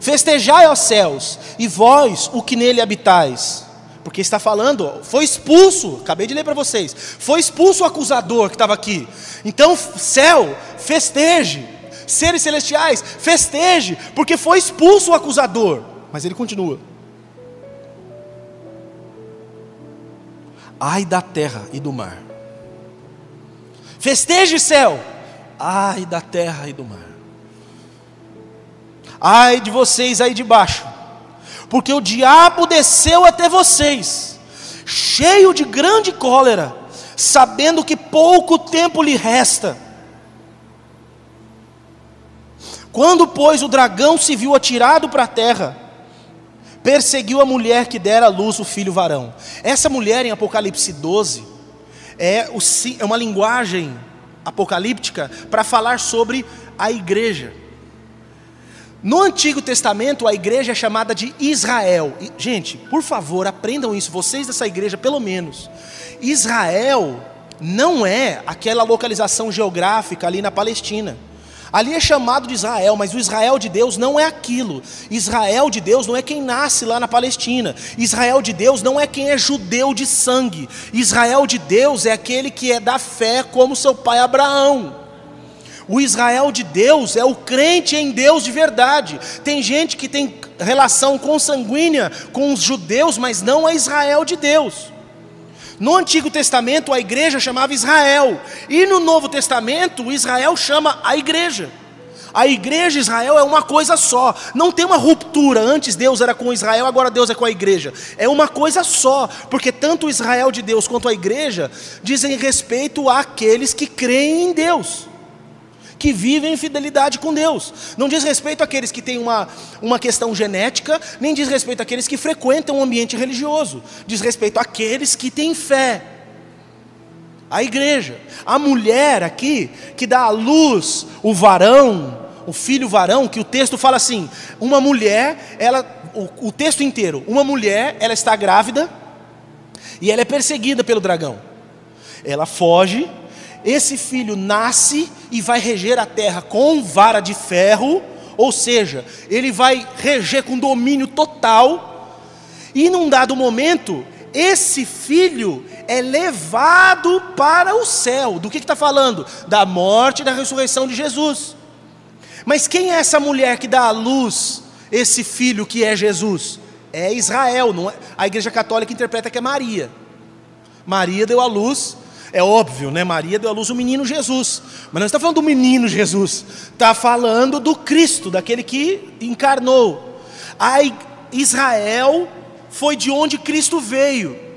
festejai os céus, e vós, o que nele habitais. Porque está falando, foi expulso, acabei de ler para vocês, foi expulso o acusador que estava aqui. Então, céu, festeje, seres celestiais, festeje, porque foi expulso o acusador. Mas ele continua. Ai da terra e do mar Festeje céu, ai da terra e do mar. Ai de vocês aí de baixo, porque o diabo desceu até vocês, cheio de grande cólera, sabendo que pouco tempo lhe resta. Quando, pois, o dragão se viu atirado para a terra, perseguiu a mulher que dera à luz o filho varão. Essa mulher, em Apocalipse 12, é, o, é uma linguagem apocalíptica para falar sobre a igreja. No Antigo Testamento, a igreja é chamada de Israel. E, gente, por favor, aprendam isso, vocês dessa igreja, pelo menos. Israel não é aquela localização geográfica ali na Palestina. Ali é chamado de Israel, mas o Israel de Deus não é aquilo. Israel de Deus não é quem nasce lá na Palestina. Israel de Deus não é quem é judeu de sangue. Israel de Deus é aquele que é da fé, como seu pai Abraão. O Israel de Deus é o crente em Deus de verdade. Tem gente que tem relação consanguínea com os judeus, mas não é Israel de Deus. No Antigo Testamento, a igreja chamava Israel, e no Novo Testamento, Israel chama a igreja. A igreja Israel é uma coisa só, não tem uma ruptura. Antes Deus era com Israel, agora Deus é com a igreja. É uma coisa só, porque tanto o Israel de Deus quanto a igreja dizem respeito àqueles que creem em Deus que vivem em fidelidade com Deus. Não diz respeito àqueles que têm uma, uma questão genética, nem diz respeito àqueles que frequentam o um ambiente religioso. Diz respeito àqueles que têm fé. A igreja. A mulher aqui, que dá à luz o varão, o filho varão, que o texto fala assim: uma mulher, ela, o, o texto inteiro, uma mulher, ela está grávida e ela é perseguida pelo dragão. Ela foge esse filho nasce e vai reger a terra com vara de ferro, ou seja, ele vai reger com domínio total, e num dado momento, esse filho é levado para o céu. Do que está falando? Da morte e da ressurreição de Jesus. Mas quem é essa mulher que dá à luz esse filho que é Jesus? É Israel, não é? a igreja católica interpreta que é Maria. Maria deu à luz é óbvio, né? Maria deu à luz o menino Jesus. Mas não está falando do menino Jesus, está falando do Cristo, daquele que encarnou. A Israel foi de onde Cristo veio.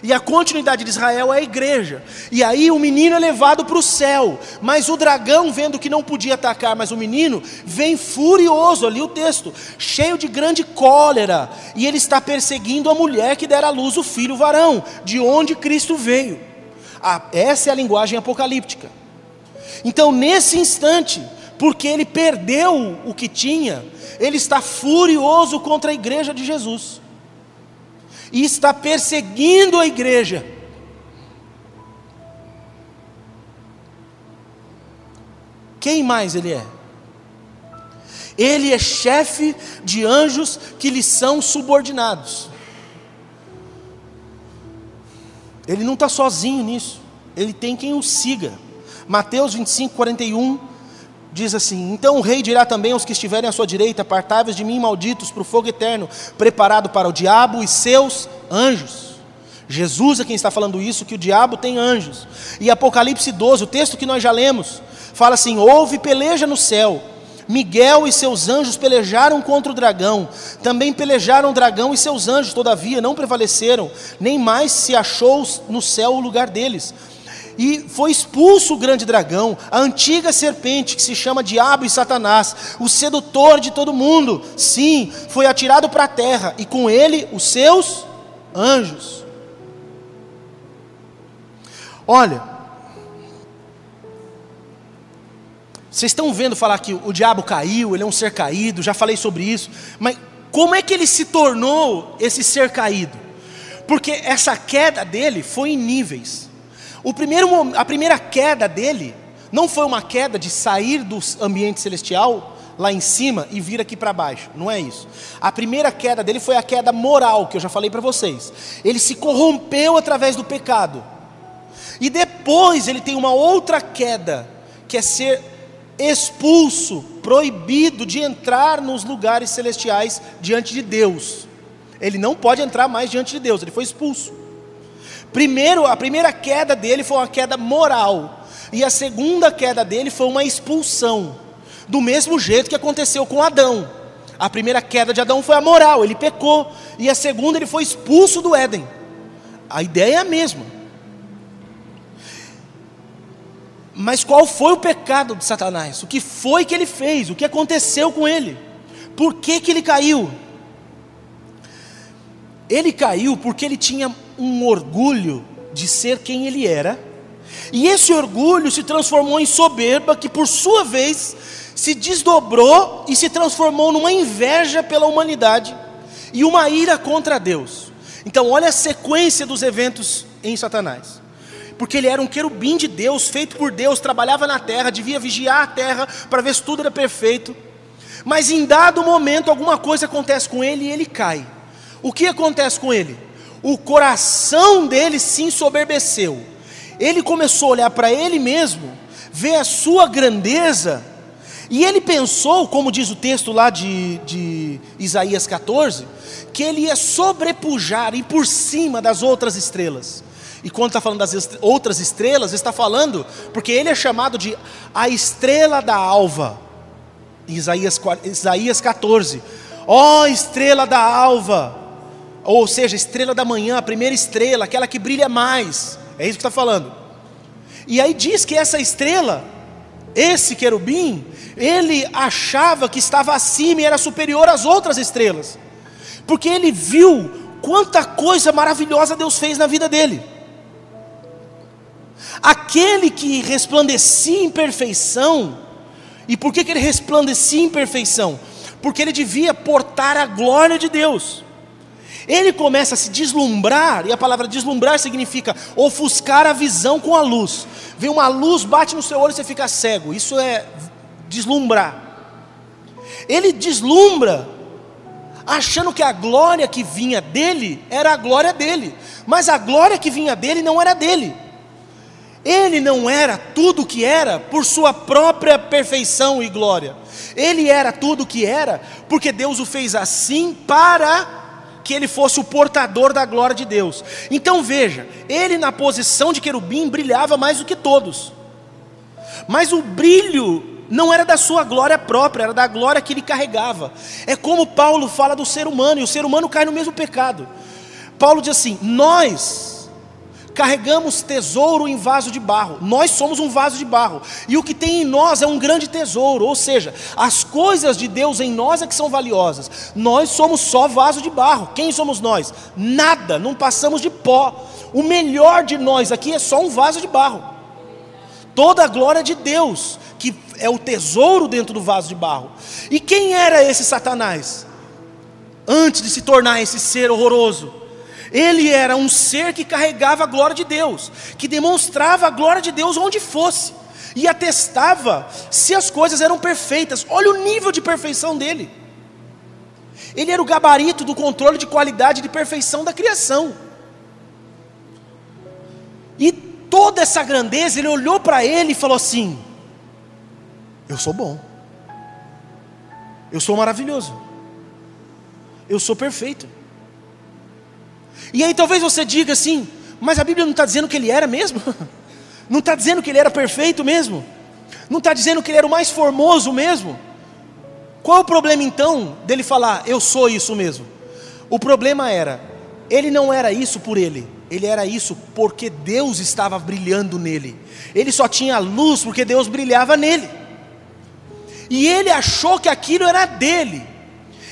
E a continuidade de Israel é a igreja. E aí o menino é levado para o céu. Mas o dragão, vendo que não podia atacar mais o menino, vem furioso, ali o texto, cheio de grande cólera. E ele está perseguindo a mulher que dera à luz o filho varão, de onde Cristo veio. Essa é a linguagem apocalíptica. Então, nesse instante, porque ele perdeu o que tinha, ele está furioso contra a igreja de Jesus e está perseguindo a igreja. Quem mais ele é? Ele é chefe de anjos que lhe são subordinados. Ele não está sozinho nisso, ele tem quem o siga. Mateus 25, 41 diz assim: Então o rei dirá também aos que estiverem à sua direita: Apartai-vos de mim, malditos, para o fogo eterno, preparado para o diabo e seus anjos. Jesus é quem está falando isso, que o diabo tem anjos. E Apocalipse 12, o texto que nós já lemos, fala assim: Houve peleja no céu. Miguel e seus anjos pelejaram contra o dragão. Também pelejaram o dragão e seus anjos, todavia não prevaleceram, nem mais se achou no céu o lugar deles. E foi expulso o grande dragão, a antiga serpente que se chama Diabo e Satanás, o sedutor de todo mundo. Sim, foi atirado para a terra e com ele os seus anjos. Olha, Vocês estão vendo falar que o diabo caiu, ele é um ser caído, já falei sobre isso, mas como é que ele se tornou esse ser caído? Porque essa queda dele foi em níveis. O primeiro, a primeira queda dele não foi uma queda de sair do ambiente celestial lá em cima e vir aqui para baixo. Não é isso. A primeira queda dele foi a queda moral, que eu já falei para vocês. Ele se corrompeu através do pecado. E depois ele tem uma outra queda, que é ser expulso, proibido de entrar nos lugares celestiais diante de Deus. Ele não pode entrar mais diante de Deus, ele foi expulso. Primeiro, a primeira queda dele foi uma queda moral, e a segunda queda dele foi uma expulsão, do mesmo jeito que aconteceu com Adão. A primeira queda de Adão foi a moral, ele pecou, e a segunda ele foi expulso do Éden. A ideia é a mesma. Mas qual foi o pecado de Satanás? O que foi que ele fez? O que aconteceu com ele? Por que, que ele caiu? Ele caiu porque ele tinha um orgulho de ser quem ele era, e esse orgulho se transformou em soberba, que por sua vez se desdobrou e se transformou numa inveja pela humanidade e uma ira contra Deus. Então, olha a sequência dos eventos em Satanás. Porque ele era um querubim de Deus, feito por Deus, trabalhava na terra, devia vigiar a terra para ver se tudo era perfeito. Mas em dado momento, alguma coisa acontece com ele e ele cai. O que acontece com ele? O coração dele se ensoberbeceu. Ele começou a olhar para ele mesmo, ver a sua grandeza e ele pensou, como diz o texto lá de, de Isaías 14, que ele ia sobrepujar e por cima das outras estrelas. E quando está falando das outras estrelas, está falando, porque ele é chamado de a estrela da alva. Isaías, Isaías 14. Ó oh, estrela da alva, ou seja, estrela da manhã, a primeira estrela, aquela que brilha mais. É isso que está falando. E aí diz que essa estrela, esse querubim, ele achava que estava acima e era superior às outras estrelas, porque ele viu quanta coisa maravilhosa Deus fez na vida dele. Aquele que resplandecia em perfeição, e por que, que ele resplandecia em perfeição? Porque ele devia portar a glória de Deus. Ele começa a se deslumbrar, e a palavra deslumbrar significa ofuscar a visão com a luz. Vem uma luz, bate no seu olho e você fica cego. Isso é deslumbrar. Ele deslumbra, achando que a glória que vinha dele era a glória dele, mas a glória que vinha dele não era dele. Ele não era tudo o que era por sua própria perfeição e glória. Ele era tudo o que era porque Deus o fez assim para que ele fosse o portador da glória de Deus. Então veja, ele na posição de querubim brilhava mais do que todos. Mas o brilho não era da sua glória própria, era da glória que ele carregava. É como Paulo fala do ser humano, e o ser humano cai no mesmo pecado. Paulo diz assim: Nós carregamos tesouro em vaso de barro, nós somos um vaso de barro, e o que tem em nós é um grande tesouro, ou seja, as coisas de Deus em nós é que são valiosas, nós somos só vaso de barro, quem somos nós? Nada, não passamos de pó, o melhor de nós aqui é só um vaso de barro, toda a glória de Deus, que é o tesouro dentro do vaso de barro. E quem era esse Satanás? Antes de se tornar esse ser horroroso, ele era um ser que carregava a glória de Deus, que demonstrava a glória de Deus onde fosse, e atestava se as coisas eram perfeitas. Olha o nível de perfeição dele. Ele era o gabarito do controle de qualidade e de perfeição da criação. E toda essa grandeza, ele olhou para ele e falou assim: eu sou bom. Eu sou maravilhoso. Eu sou perfeito. E aí talvez você diga assim, mas a Bíblia não está dizendo que ele era mesmo? Não está dizendo que ele era perfeito mesmo? Não está dizendo que ele era o mais formoso mesmo? Qual é o problema então dele falar, eu sou isso mesmo? O problema era, ele não era isso por ele, ele era isso porque Deus estava brilhando nele. Ele só tinha luz porque Deus brilhava nele e ele achou que aquilo era dele.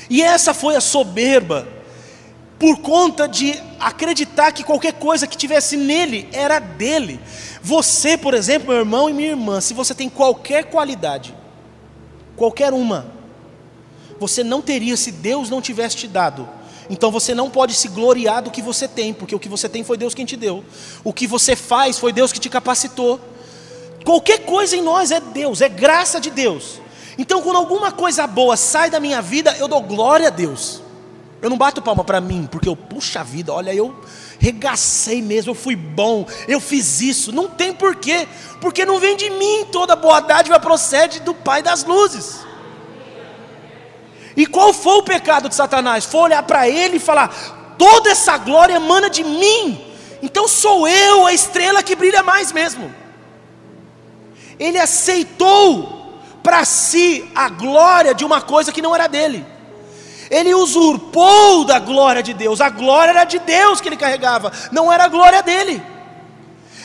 E essa foi a soberba, por conta de acreditar que qualquer coisa que tivesse nele era dele. Você, por exemplo, meu irmão e minha irmã, se você tem qualquer qualidade, qualquer uma, você não teria se Deus não tivesse te dado. Então você não pode se gloriar do que você tem, porque o que você tem foi Deus quem te deu. O que você faz foi Deus que te capacitou. Qualquer coisa em nós é Deus, é graça de Deus. Então, quando alguma coisa boa sai da minha vida, eu dou glória a Deus. Eu não bato palma para mim, porque eu, puxa vida, olha, eu regacei mesmo, eu fui bom, eu fiz isso. Não tem porquê, porque não vem de mim, toda boa dádiva procede do Pai das luzes. E qual foi o pecado de Satanás? Foi olhar para ele e falar: toda essa glória emana de mim, então sou eu a estrela que brilha mais mesmo. Ele aceitou para si a glória de uma coisa que não era dele. Ele usurpou da glória de Deus. A glória era de Deus que ele carregava, não era a glória dele.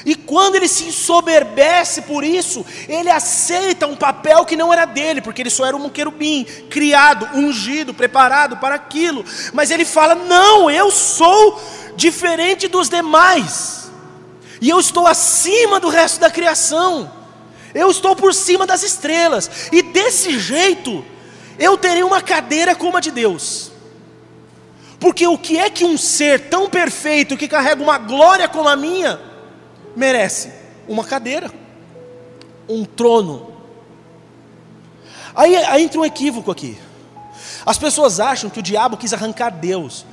E quando ele se ensoberbece por isso, ele aceita um papel que não era dele, porque ele só era um querubim, criado, ungido, preparado para aquilo. Mas ele fala: Não, eu sou diferente dos demais, e eu estou acima do resto da criação, eu estou por cima das estrelas, e desse jeito, eu terei uma cadeira como a de Deus. Porque o que é que um ser tão perfeito, que carrega uma glória como a minha, merece? Uma cadeira, um trono. Aí, aí entra um equívoco aqui. As pessoas acham que o diabo quis arrancar Deus.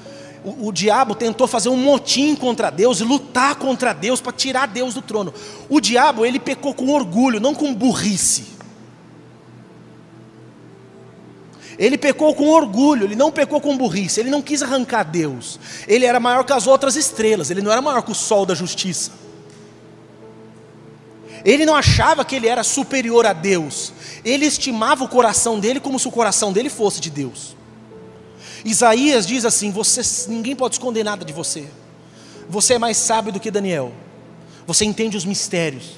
O, o, diabo tentou fazer um motim contra Deus e lutar contra Deus para tirar Deus do trono. O diabo, ele pecou com orgulho, não com burrice. Ele pecou com orgulho, ele não pecou com burrice, ele não quis arrancar Deus. Ele era maior que as outras estrelas, ele não era maior que o sol da justiça. Ele não achava que ele era superior a Deus. Ele estimava o coração dele como se o coração dele fosse de Deus. Isaías diz assim: você, ninguém pode esconder nada de você. Você é mais sábio do que Daniel. Você entende os mistérios.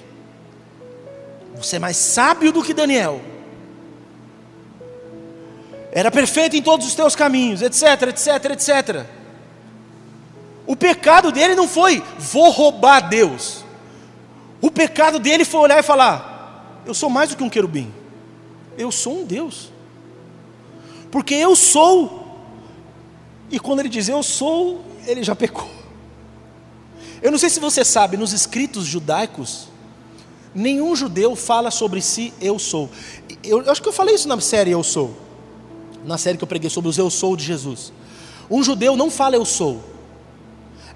Você é mais sábio do que Daniel era perfeito em todos os teus caminhos, etc, etc, etc. O pecado dele não foi, vou roubar Deus. O pecado dele foi olhar e falar: eu sou mais do que um querubim, eu sou um Deus. Porque eu sou, e quando ele diz eu sou, ele já pecou. Eu não sei se você sabe, nos escritos judaicos, nenhum judeu fala sobre si eu sou. Eu, eu acho que eu falei isso na série Eu Sou na série que eu preguei sobre os eu sou de Jesus. Um judeu não fala eu sou.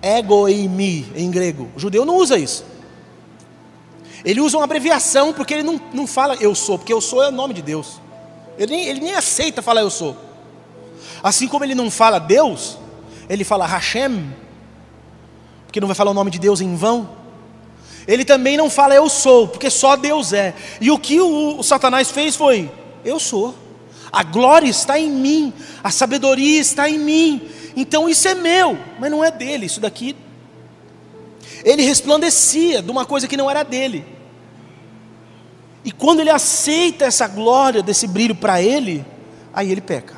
Ego e mi em grego. O judeu não usa isso. Ele usa uma abreviação porque ele não, não fala eu sou, porque eu sou é o nome de Deus. Ele nem, ele nem aceita falar eu sou. Assim como ele não fala Deus, ele fala Hashem, porque não vai falar o nome de Deus em vão. Ele também não fala eu sou, porque só Deus é. E o que o, o Satanás fez foi: eu sou a glória está em mim, a sabedoria está em mim, então isso é meu, mas não é dele, isso daqui. Ele resplandecia de uma coisa que não era dele, e quando ele aceita essa glória, desse brilho para ele, aí ele peca.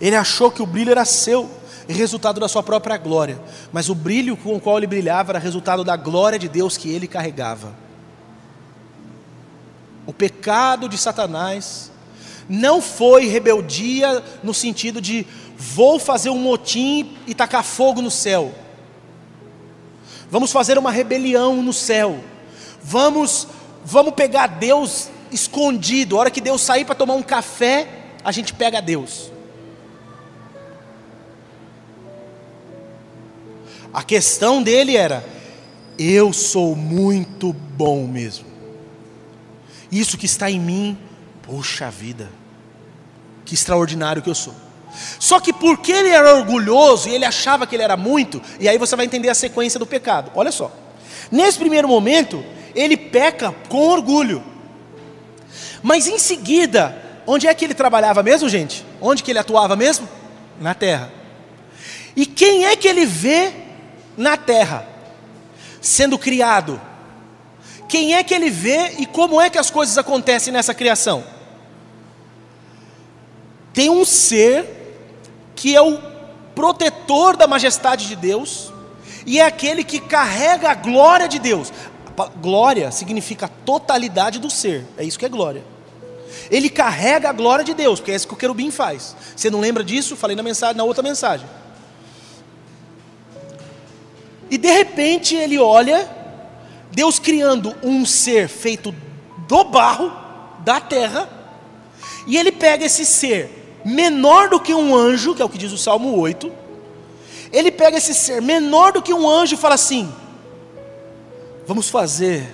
Ele achou que o brilho era seu, resultado da sua própria glória, mas o brilho com o qual ele brilhava era resultado da glória de Deus que ele carregava. O pecado de Satanás não foi rebeldia no sentido de vou fazer um motim e tacar fogo no céu. Vamos fazer uma rebelião no céu. Vamos vamos pegar Deus escondido. A hora que Deus sair para tomar um café, a gente pega Deus. A questão dele era: eu sou muito bom mesmo. Isso que está em mim, puxa vida que extraordinário que eu sou. Só que porque ele era orgulhoso e ele achava que ele era muito, e aí você vai entender a sequência do pecado. Olha só. Nesse primeiro momento, ele peca com orgulho. Mas em seguida, onde é que ele trabalhava mesmo, gente? Onde que ele atuava mesmo? Na terra. E quem é que ele vê na terra sendo criado? Quem é que ele vê e como é que as coisas acontecem nessa criação? Tem um ser que é o protetor da majestade de Deus e é aquele que carrega a glória de Deus. Glória significa totalidade do ser, é isso que é glória. Ele carrega a glória de Deus, porque é isso que o querubim faz. Você não lembra disso? Falei na mensagem, na outra mensagem. E de repente ele olha Deus criando um ser feito do barro, da terra, e ele pega esse ser menor do que um anjo, que é o que diz o Salmo 8, ele pega esse ser menor do que um anjo e fala assim: vamos fazer,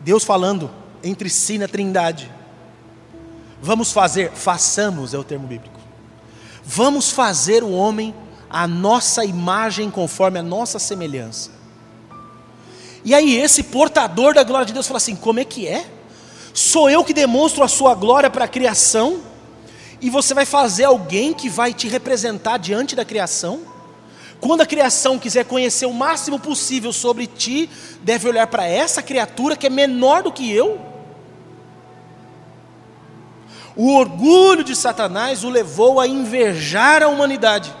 Deus falando entre si na trindade, vamos fazer, façamos é o termo bíblico, vamos fazer o homem a nossa imagem conforme a nossa semelhança. E aí esse portador da glória de Deus fala assim: como é que é? Sou eu que demonstro a sua glória para a criação? E você vai fazer alguém que vai te representar diante da criação? Quando a criação quiser conhecer o máximo possível sobre ti, deve olhar para essa criatura que é menor do que eu? O orgulho de Satanás o levou a invejar a humanidade.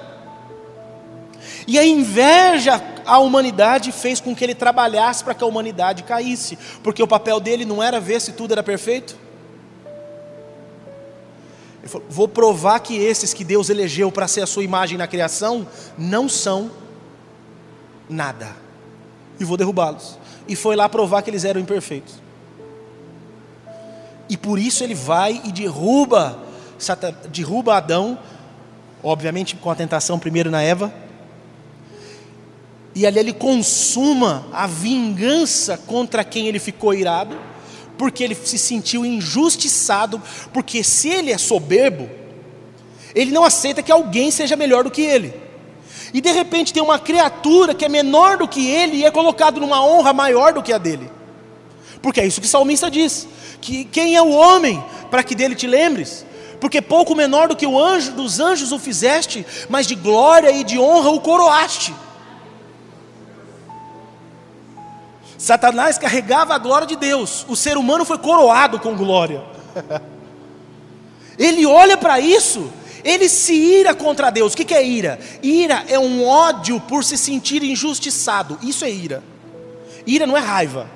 E a inveja à humanidade fez com que ele trabalhasse para que a humanidade caísse, porque o papel dele não era ver se tudo era perfeito. Ele falou: Vou provar que esses que Deus elegeu para ser a sua imagem na criação não são nada, e vou derrubá-los. E foi lá provar que eles eram imperfeitos. E por isso ele vai e derruba, derruba Adão, obviamente com a tentação primeiro na Eva, e ali ele consuma a vingança contra quem ele ficou irado, porque ele se sentiu injustiçado, porque se ele é soberbo, ele não aceita que alguém seja melhor do que ele. E de repente tem uma criatura que é menor do que ele e é colocado numa honra maior do que a dele. Porque é isso que o salmista diz: que quem é o homem para que dele te lembres? Porque pouco menor do que o anjo dos anjos o fizeste, mas de glória e de honra o coroaste. Satanás carregava a glória de Deus, o ser humano foi coroado com glória. Ele olha para isso, ele se ira contra Deus. O que é ira? Ira é um ódio por se sentir injustiçado. Isso é ira. Ira não é raiva.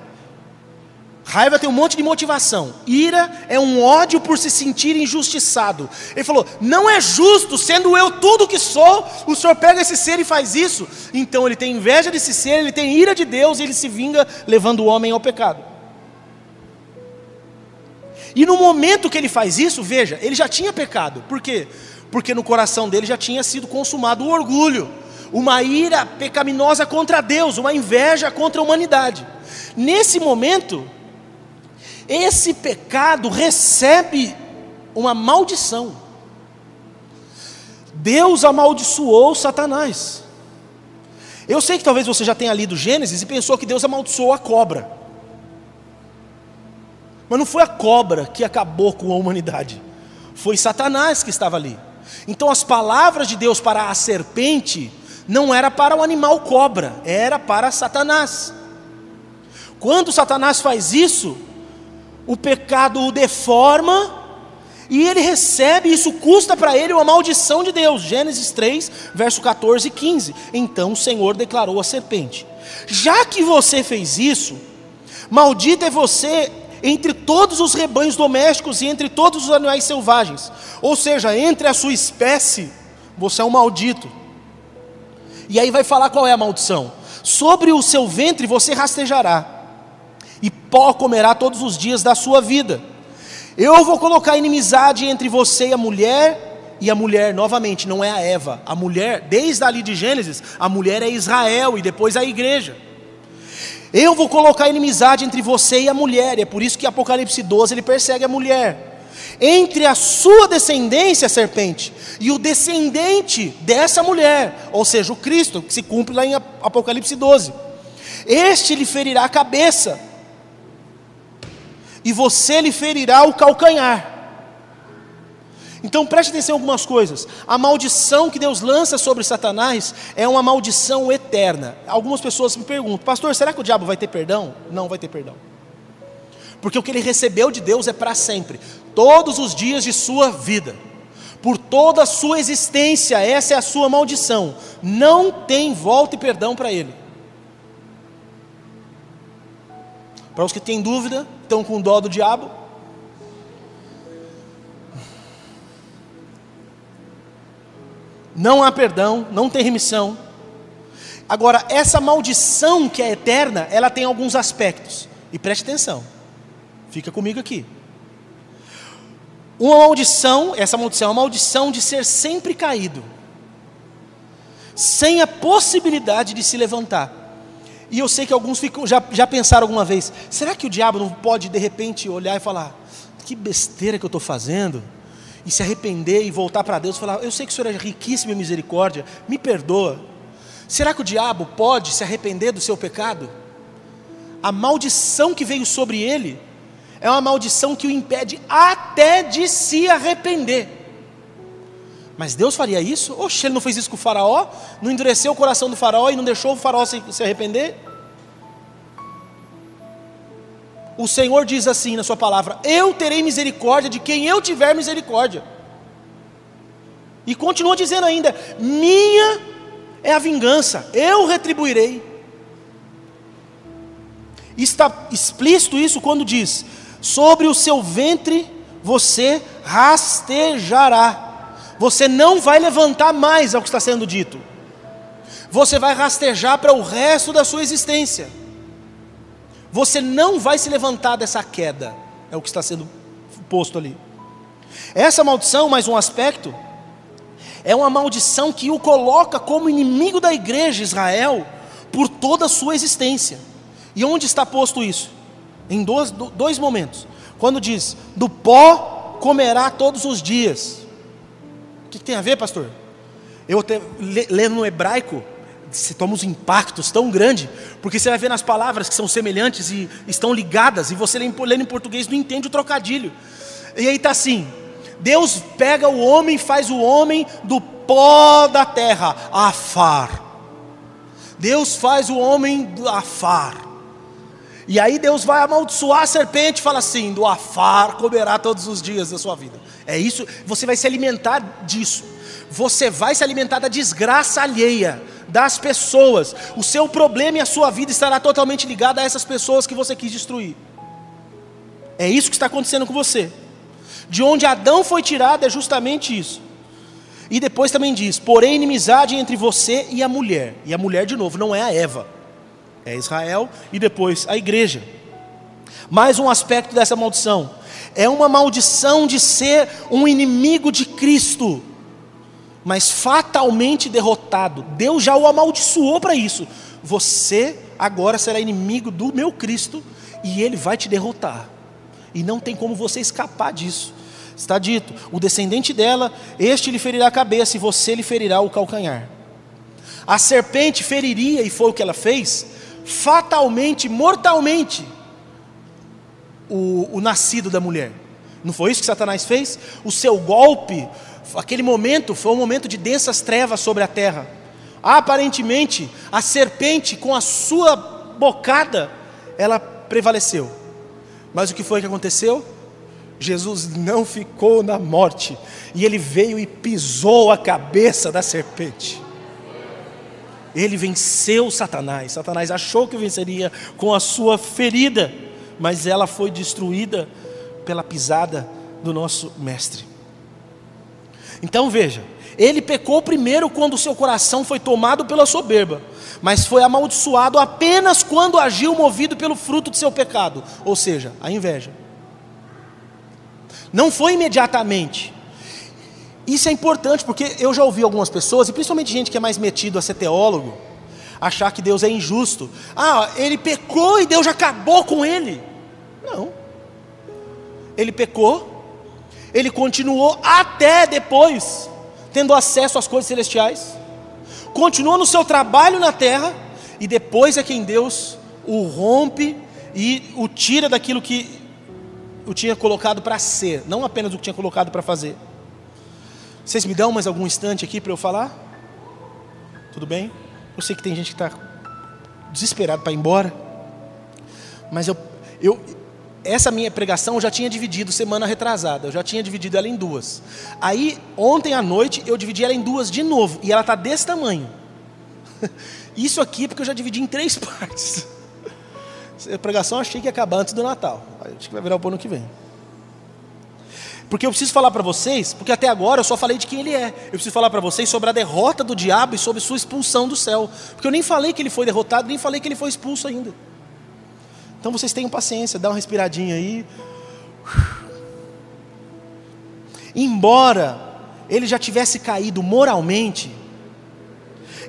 Raiva tem um monte de motivação. Ira é um ódio por se sentir injustiçado. Ele falou: não é justo, sendo eu tudo que sou, o Senhor pega esse ser e faz isso. Então ele tem inveja desse ser, ele tem ira de Deus e ele se vinga levando o homem ao pecado. E no momento que ele faz isso, veja, ele já tinha pecado. Por quê? Porque no coração dele já tinha sido consumado o orgulho, uma ira pecaminosa contra Deus, uma inveja contra a humanidade. Nesse momento, esse pecado recebe uma maldição. Deus amaldiçoou Satanás. Eu sei que talvez você já tenha lido Gênesis e pensou que Deus amaldiçoou a cobra. Mas não foi a cobra que acabou com a humanidade, foi Satanás que estava ali. Então as palavras de Deus para a serpente não era para o animal cobra, era para Satanás. Quando Satanás faz isso, o pecado o deforma e ele recebe, isso custa para ele uma maldição de Deus. Gênesis 3, verso 14 e 15. Então o Senhor declarou à serpente: Já que você fez isso, maldito é você entre todos os rebanhos domésticos e entre todos os animais selvagens. Ou seja, entre a sua espécie, você é um maldito. E aí vai falar qual é a maldição: Sobre o seu ventre você rastejará e pó comerá todos os dias da sua vida. Eu vou colocar inimizade entre você e a mulher, e a mulher, novamente, não é a Eva, a mulher, desde ali de Gênesis, a mulher é Israel e depois a igreja. Eu vou colocar inimizade entre você e a mulher, e é por isso que Apocalipse 12 ele persegue a mulher. Entre a sua descendência, serpente, e o descendente dessa mulher, ou seja, o Cristo, que se cumpre lá em Apocalipse 12. Este lhe ferirá a cabeça, e você lhe ferirá o calcanhar. Então preste atenção em algumas coisas. A maldição que Deus lança sobre Satanás é uma maldição eterna. Algumas pessoas me perguntam, pastor, será que o diabo vai ter perdão? Não vai ter perdão. Porque o que ele recebeu de Deus é para sempre, todos os dias de sua vida, por toda a sua existência, essa é a sua maldição. Não tem volta e perdão para ele. Para os que têm dúvida, estão com dó do diabo. Não há perdão, não tem remissão. Agora, essa maldição que é eterna, ela tem alguns aspectos. E preste atenção, fica comigo aqui. Uma maldição, essa maldição é uma maldição de ser sempre caído, sem a possibilidade de se levantar. E eu sei que alguns ficam, já, já pensaram alguma vez: será que o diabo não pode de repente olhar e falar, que besteira que eu estou fazendo? E se arrepender e voltar para Deus e falar: Eu sei que o Senhor é riquíssimo em misericórdia, me perdoa. Será que o diabo pode se arrepender do seu pecado? A maldição que veio sobre ele é uma maldição que o impede até de se arrepender. Mas Deus faria isso? Oxe, ele não fez isso com o faraó? Não endureceu o coração do faraó e não deixou o faraó se, se arrepender? O Senhor diz assim na sua palavra: Eu terei misericórdia de quem eu tiver misericórdia. E continua dizendo ainda: Minha é a vingança, eu retribuirei. Está explícito isso quando diz: Sobre o seu ventre você rastejará. Você não vai levantar mais, é o que está sendo dito. Você vai rastejar para o resto da sua existência. Você não vai se levantar dessa queda, é o que está sendo posto ali. Essa maldição, mais um aspecto, é uma maldição que o coloca como inimigo da igreja Israel por toda a sua existência. E onde está posto isso? Em dois, dois momentos. Quando diz: Do pó comerá todos os dias. O que, tem a ver, pastor? Eu te, lendo no hebraico, você toma uns impactos tão grandes, porque você vai ver nas palavras que são semelhantes e estão ligadas, e você lendo em português não entende o trocadilho. E aí está assim: Deus pega o homem e faz o homem do pó da terra, afar. Deus faz o homem do afar. E aí Deus vai amaldiçoar a serpente e fala assim: do afar comerá todos os dias da sua vida. É isso, você vai se alimentar disso. Você vai se alimentar da desgraça alheia das pessoas. O seu problema e a sua vida estará totalmente ligado a essas pessoas que você quis destruir. É isso que está acontecendo com você. De onde Adão foi tirado é justamente isso. E depois também diz: porém, inimizade entre você e a mulher. E a mulher, de novo, não é a Eva é Israel e depois a igreja. Mais um aspecto dessa maldição é uma maldição de ser um inimigo de Cristo, mas fatalmente derrotado. Deus já o amaldiçoou para isso. Você agora será inimigo do meu Cristo e ele vai te derrotar. E não tem como você escapar disso. Está dito: o descendente dela, este lhe ferirá a cabeça e você lhe ferirá o calcanhar. A serpente feriria, e foi o que ela fez, fatalmente, mortalmente, o, o nascido da mulher. Não foi isso que Satanás fez? O seu golpe, aquele momento, foi um momento de densas trevas sobre a terra. Aparentemente, a serpente, com a sua bocada, ela prevaleceu. Mas o que foi que aconteceu? Jesus não ficou na morte, e ele veio e pisou a cabeça da serpente. Ele venceu Satanás. Satanás achou que venceria com a sua ferida, mas ela foi destruída pela pisada do nosso mestre. Então veja, ele pecou primeiro quando seu coração foi tomado pela soberba, mas foi amaldiçoado apenas quando agiu movido pelo fruto de seu pecado, ou seja, a inveja. Não foi imediatamente, isso é importante porque eu já ouvi algumas pessoas, e principalmente gente que é mais metido a ser teólogo, achar que Deus é injusto. Ah, ele pecou e Deus já acabou com ele. Não. Ele pecou, ele continuou até depois, tendo acesso às coisas celestiais, continua no seu trabalho na terra, e depois é quem Deus o rompe e o tira daquilo que o tinha colocado para ser, não apenas o que tinha colocado para fazer. Vocês me dão mais algum instante aqui para eu falar? Tudo bem? Eu sei que tem gente que está desesperado para ir embora, mas eu, eu, essa minha pregação eu já tinha dividido semana retrasada, eu já tinha dividido ela em duas. Aí, ontem à noite, eu dividi ela em duas de novo, e ela está desse tamanho. Isso aqui porque eu já dividi em três partes. A pregação achei que ia acabar antes do Natal, acho que vai virar o ano que vem. Porque eu preciso falar para vocês, porque até agora eu só falei de quem ele é. Eu preciso falar para vocês sobre a derrota do diabo e sobre sua expulsão do céu. Porque eu nem falei que ele foi derrotado, nem falei que ele foi expulso ainda. Então vocês tenham paciência, dá uma respiradinha aí. Embora ele já tivesse caído moralmente,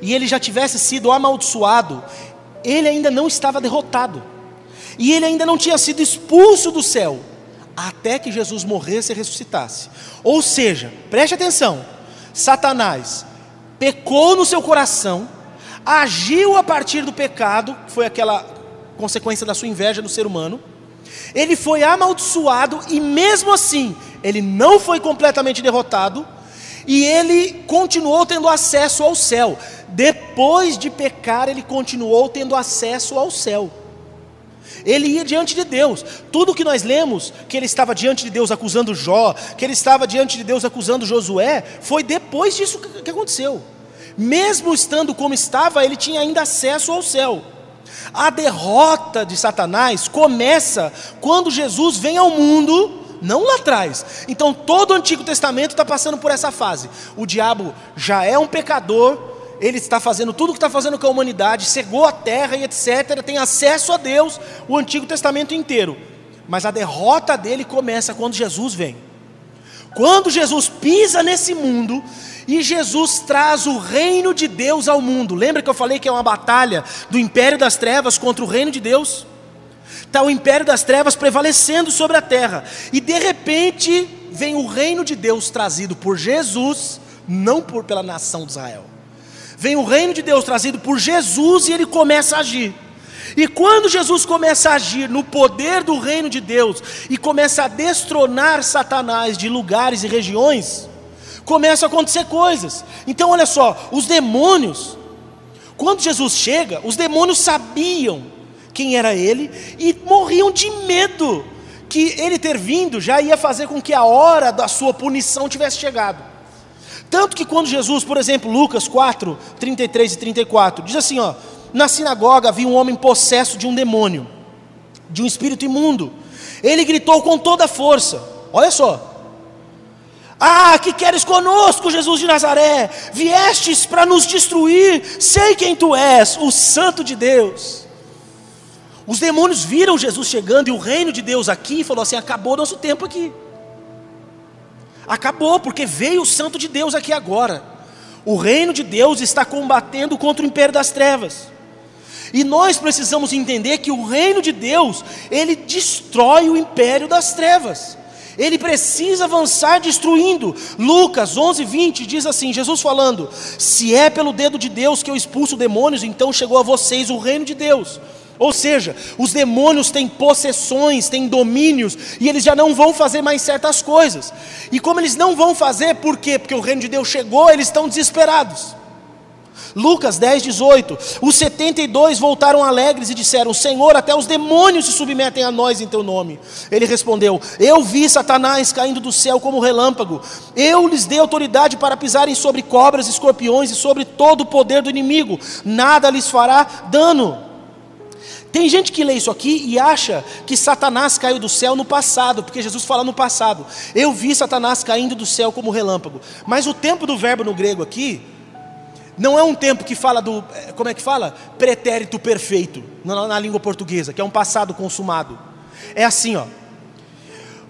e ele já tivesse sido amaldiçoado, ele ainda não estava derrotado, e ele ainda não tinha sido expulso do céu até que Jesus morresse e ressuscitasse. Ou seja, preste atenção: Satanás pecou no seu coração, agiu a partir do pecado, que foi aquela consequência da sua inveja do ser humano. Ele foi amaldiçoado e mesmo assim, ele não foi completamente derrotado. E ele continuou tendo acesso ao céu. Depois de pecar, ele continuou tendo acesso ao céu. Ele ia diante de Deus. Tudo que nós lemos, que ele estava diante de Deus acusando Jó, que ele estava diante de Deus acusando Josué, foi depois disso que aconteceu. Mesmo estando como estava, ele tinha ainda acesso ao céu. A derrota de Satanás começa quando Jesus vem ao mundo, não lá atrás. Então todo o Antigo Testamento está passando por essa fase. O diabo já é um pecador, ele está fazendo tudo o que está fazendo com a humanidade, cegou a terra e etc., tem acesso a Deus o Antigo Testamento inteiro. Mas a derrota dele começa quando Jesus vem. Quando Jesus pisa nesse mundo e Jesus traz o reino de Deus ao mundo. Lembra que eu falei que é uma batalha do império das trevas contra o reino de Deus? Está o império das trevas prevalecendo sobre a terra, e de repente vem o reino de Deus trazido por Jesus, não por, pela nação de Israel. Vem o reino de Deus trazido por Jesus e ele começa a agir. E quando Jesus começa a agir no poder do reino de Deus e começa a destronar Satanás de lugares e regiões, começam a acontecer coisas. Então, olha só, os demônios, quando Jesus chega, os demônios sabiam quem era ele e morriam de medo que ele ter vindo já ia fazer com que a hora da sua punição tivesse chegado. Tanto que quando Jesus, por exemplo, Lucas 4, 33 e 34, diz assim: ó, na sinagoga havia um homem possesso de um demônio, de um espírito imundo. Ele gritou com toda a força: Olha só. Ah, que queres conosco, Jesus de Nazaré? Viestes para nos destruir. Sei quem tu és, o Santo de Deus. Os demônios viram Jesus chegando e o reino de Deus aqui e falou assim: acabou nosso tempo aqui. Acabou, porque veio o Santo de Deus aqui agora. O reino de Deus está combatendo contra o império das trevas. E nós precisamos entender que o reino de Deus, ele destrói o império das trevas. Ele precisa avançar destruindo. Lucas 11, 20 diz assim: Jesus falando: Se é pelo dedo de Deus que eu expulso demônios, então chegou a vocês o reino de Deus. Ou seja, os demônios têm possessões, têm domínios, e eles já não vão fazer mais certas coisas. E como eles não vão fazer, por quê? Porque o reino de Deus chegou, eles estão desesperados. Lucas 10, 18: Os 72 voltaram alegres e disseram: Senhor, até os demônios se submetem a nós em teu nome. Ele respondeu: Eu vi Satanás caindo do céu como relâmpago. Eu lhes dei autoridade para pisarem sobre cobras, escorpiões e sobre todo o poder do inimigo. Nada lhes fará dano. Tem gente que lê isso aqui e acha que Satanás caiu do céu no passado, porque Jesus fala no passado. Eu vi Satanás caindo do céu como relâmpago. Mas o tempo do verbo no grego aqui não é um tempo que fala do, eh, como é que fala? Pretérito perfeito, na, na língua portuguesa, que é um passado consumado. É assim, ó.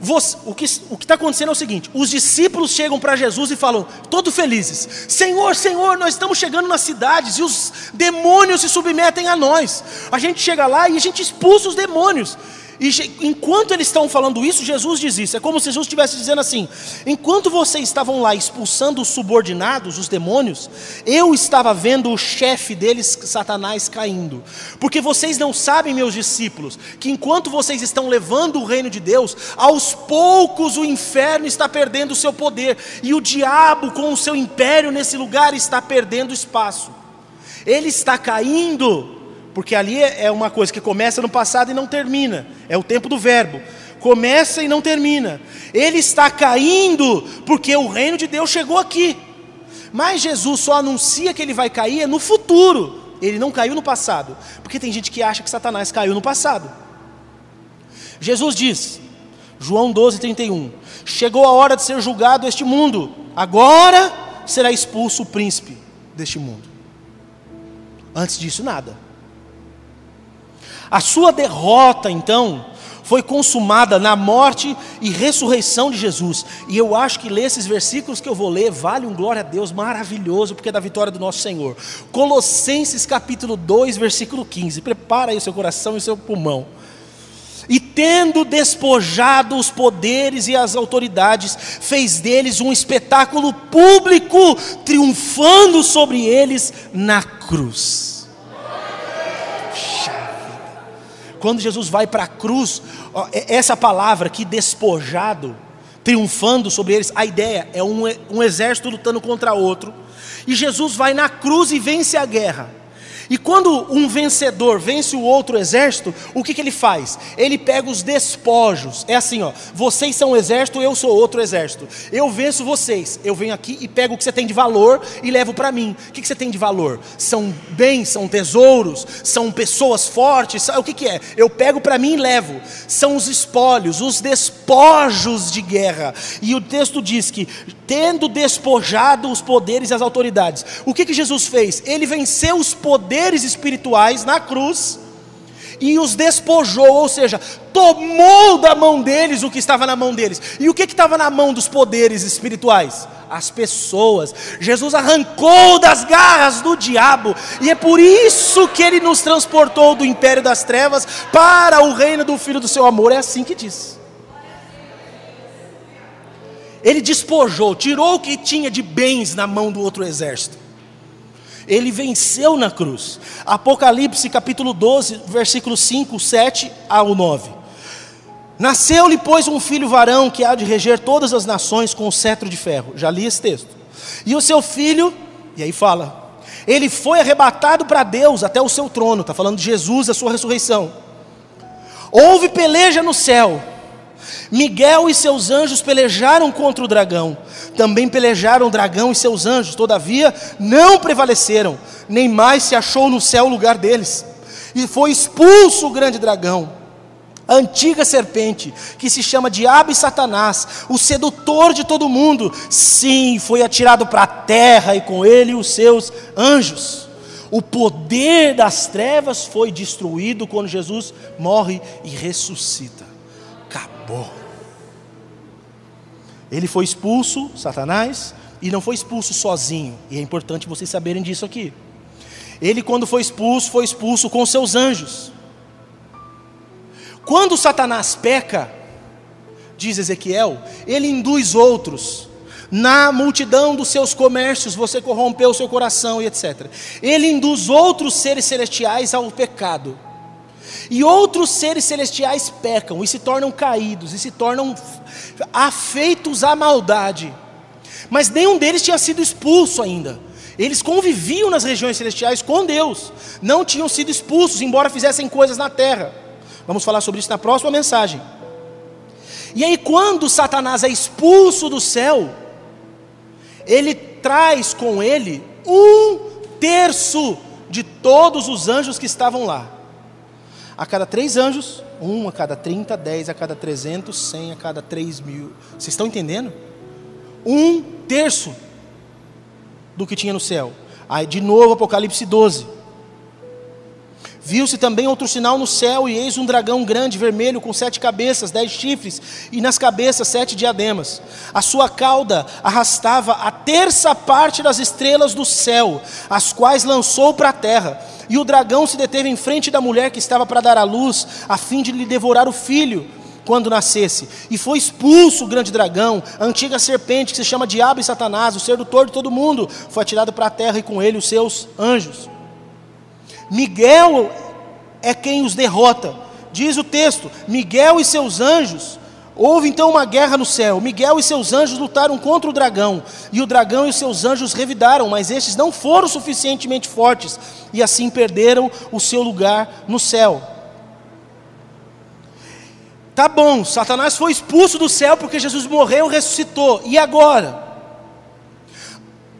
Você, o que está acontecendo é o seguinte: os discípulos chegam para Jesus e falam, todos felizes: Senhor, Senhor, nós estamos chegando nas cidades e os demônios se submetem a nós. A gente chega lá e a gente expulsa os demônios. E enquanto eles estão falando isso, Jesus diz isso. É como se Jesus estivesse dizendo assim: enquanto vocês estavam lá expulsando os subordinados, os demônios, eu estava vendo o chefe deles, Satanás, caindo. Porque vocês não sabem, meus discípulos, que enquanto vocês estão levando o reino de Deus, aos poucos o inferno está perdendo o seu poder, e o diabo, com o seu império nesse lugar, está perdendo espaço. Ele está caindo porque ali é, é uma coisa que começa no passado e não termina, é o tempo do verbo. Começa e não termina. Ele está caindo porque o reino de Deus chegou aqui. Mas Jesus só anuncia que ele vai cair no futuro. Ele não caiu no passado. Porque tem gente que acha que Satanás caiu no passado. Jesus diz, João 12, 31, chegou a hora de ser julgado este mundo, agora será expulso o príncipe deste mundo. Antes disso, nada. A sua derrota, então, foi consumada na morte e ressurreição de Jesus. E eu acho que ler esses versículos que eu vou ler vale um glória a Deus maravilhoso, porque é da vitória do nosso Senhor. Colossenses capítulo 2, versículo 15. Prepara aí o seu coração e o seu pulmão. E tendo despojado os poderes e as autoridades, fez deles um espetáculo público, triunfando sobre eles na cruz. Quando Jesus vai para a cruz, essa palavra aqui, despojado, triunfando sobre eles. A ideia é um, um exército lutando contra outro. E Jesus vai na cruz e vence a guerra. E quando um vencedor vence o outro exército, o que, que ele faz? Ele pega os despojos. É assim, ó. Vocês são um exército, eu sou outro exército. Eu venço vocês. Eu venho aqui e pego o que você tem de valor e levo para mim. O que, que você tem de valor? São bens, são tesouros, são pessoas fortes. O que, que é? Eu pego para mim e levo. São os espólios, os despojos de guerra. E o texto diz que tendo despojado os poderes e as autoridades. O que, que Jesus fez? Ele venceu os poderes espirituais na cruz e os despojou, ou seja, tomou da mão deles o que estava na mão deles. E o que estava na mão dos poderes espirituais? As pessoas. Jesus arrancou das garras do diabo, e é por isso que ele nos transportou do império das trevas para o reino do Filho do seu amor. É assim que diz. Ele despojou, tirou o que tinha de bens na mão do outro exército. Ele venceu na cruz. Apocalipse capítulo 12, versículos 5, 7 ao 9. Nasceu-lhe, pois, um filho varão que há de reger todas as nações com o cetro de ferro. Já li esse texto. E o seu filho, e aí fala, ele foi arrebatado para Deus até o seu trono. Está falando de Jesus, a sua ressurreição. Houve peleja no céu. Miguel e seus anjos pelejaram contra o dragão. Também pelejaram o dragão e seus anjos, todavia não prevaleceram, nem mais se achou no céu o lugar deles. E foi expulso o grande dragão, a antiga serpente, que se chama Diabo e Satanás, o sedutor de todo mundo. Sim, foi atirado para a terra e com ele os seus anjos. O poder das trevas foi destruído quando Jesus morre e ressuscita. Acabou. Ele foi expulso, Satanás, e não foi expulso sozinho. E é importante vocês saberem disso aqui. Ele, quando foi expulso, foi expulso com seus anjos. Quando Satanás peca, diz Ezequiel, ele induz outros. Na multidão dos seus comércios você corrompeu o seu coração e etc. Ele induz outros seres celestiais ao pecado. E outros seres celestiais pecam e se tornam caídos e se tornam afeitos à maldade. Mas nenhum deles tinha sido expulso ainda. Eles conviviam nas regiões celestiais com Deus, não tinham sido expulsos, embora fizessem coisas na terra. Vamos falar sobre isso na próxima mensagem. E aí, quando Satanás é expulso do céu, ele traz com ele um terço de todos os anjos que estavam lá. A cada três anjos, um a cada trinta, dez a cada trezentos, cem a cada três mil. Vocês estão entendendo? Um terço do que tinha no céu. Aí de novo Apocalipse 12. Viu-se também outro sinal no céu, e eis um dragão grande, vermelho, com sete cabeças, dez chifres, e nas cabeças sete diademas. A sua cauda arrastava a terça parte das estrelas do céu, as quais lançou para a terra. E o dragão se deteve em frente da mulher que estava para dar à luz, a fim de lhe devorar o filho quando nascesse. E foi expulso o grande dragão, a antiga serpente que se chama Diabo e Satanás, o sedutor de todo mundo, foi atirado para a terra e com ele os seus anjos. Miguel é quem os derrota. Diz o texto: Miguel e seus anjos. Houve então uma guerra no céu. Miguel e seus anjos lutaram contra o dragão, e o dragão e os seus anjos revidaram, mas estes não foram suficientemente fortes, e assim perderam o seu lugar no céu. Tá bom, Satanás foi expulso do céu porque Jesus morreu e ressuscitou. E agora?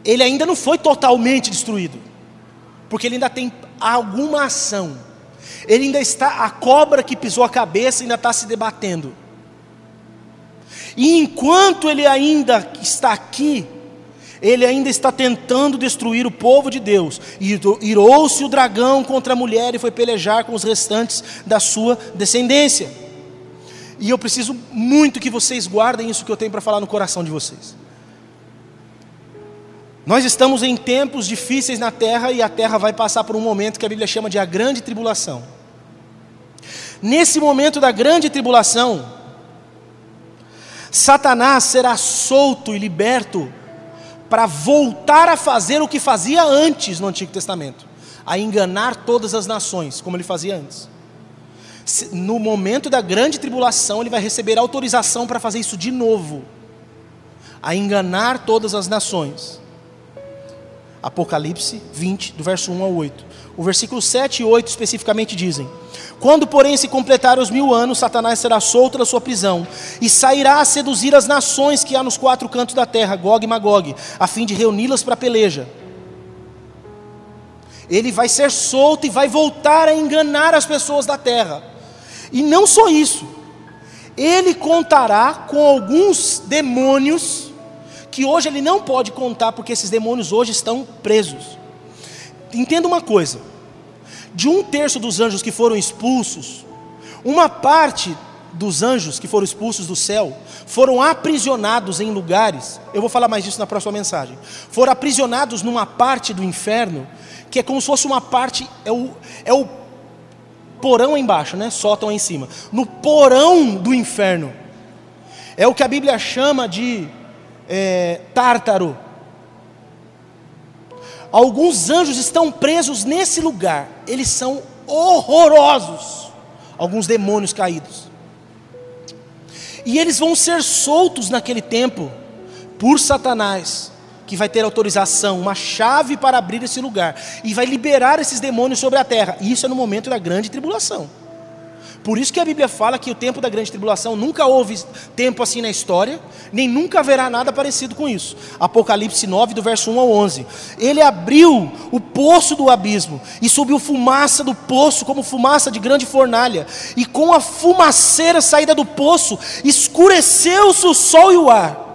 Ele ainda não foi totalmente destruído, porque ele ainda tem alguma ação. Ele ainda está, a cobra que pisou a cabeça ainda está se debatendo. E enquanto ele ainda está aqui, ele ainda está tentando destruir o povo de Deus. E irou-se o dragão contra a mulher e foi pelejar com os restantes da sua descendência. E eu preciso muito que vocês guardem isso que eu tenho para falar no coração de vocês. Nós estamos em tempos difíceis na terra e a terra vai passar por um momento que a Bíblia chama de a grande tribulação. Nesse momento da grande tribulação, Satanás será solto e liberto para voltar a fazer o que fazia antes no Antigo Testamento, a enganar todas as nações, como ele fazia antes. no momento da grande tribulação, ele vai receber autorização para fazer isso de novo a enganar todas as nações. Apocalipse 20, do verso 1 ao 8. O versículo 7 e 8 especificamente dizem: Quando, porém, se completarem os mil anos, Satanás será solto da sua prisão e sairá a seduzir as nações que há nos quatro cantos da terra, Gog e Magog, a fim de reuni-las para a peleja. Ele vai ser solto e vai voltar a enganar as pessoas da terra. E não só isso, ele contará com alguns demônios que hoje ele não pode contar porque esses demônios hoje estão presos. Entenda uma coisa: de um terço dos anjos que foram expulsos, uma parte dos anjos que foram expulsos do céu foram aprisionados em lugares. Eu vou falar mais disso na próxima mensagem. Foram aprisionados numa parte do inferno que é como se fosse uma parte é o, é o porão embaixo, né? Sótão em cima. No porão do inferno é o que a Bíblia chama de é, Tártaro. Alguns anjos estão presos nesse lugar, eles são horrorosos. Alguns demônios caídos. E eles vão ser soltos naquele tempo por Satanás, que vai ter autorização, uma chave para abrir esse lugar e vai liberar esses demônios sobre a terra. Isso é no momento da grande tribulação. Por isso que a Bíblia fala que o tempo da grande tribulação nunca houve tempo assim na história, nem nunca haverá nada parecido com isso. Apocalipse 9, do verso 1 ao 11. Ele abriu o poço do abismo e subiu fumaça do poço, como fumaça de grande fornalha, e com a fumaceira saída do poço, escureceu-se o sol e o ar.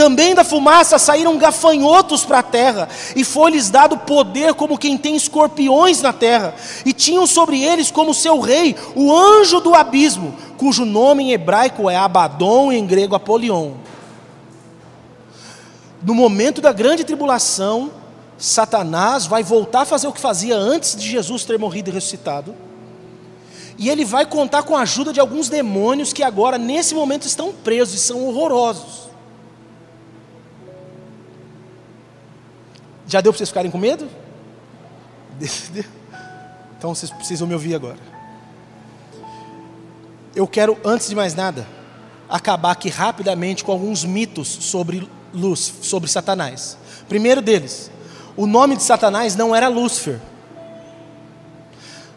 Também da fumaça saíram gafanhotos para a terra, e foi-lhes dado poder como quem tem escorpiões na terra, e tinham sobre eles como seu rei o anjo do abismo, cujo nome em hebraico é Abaddon e em grego Apolion. No momento da grande tribulação, Satanás vai voltar a fazer o que fazia antes de Jesus ter morrido e ressuscitado. E ele vai contar com a ajuda de alguns demônios que agora, nesse momento, estão presos e são horrorosos. Já deu para vocês ficarem com medo? Então vocês precisam me ouvir agora. Eu quero, antes de mais nada, acabar aqui rapidamente com alguns mitos sobre luz, sobre Satanás. Primeiro deles, o nome de Satanás não era Lúcifer.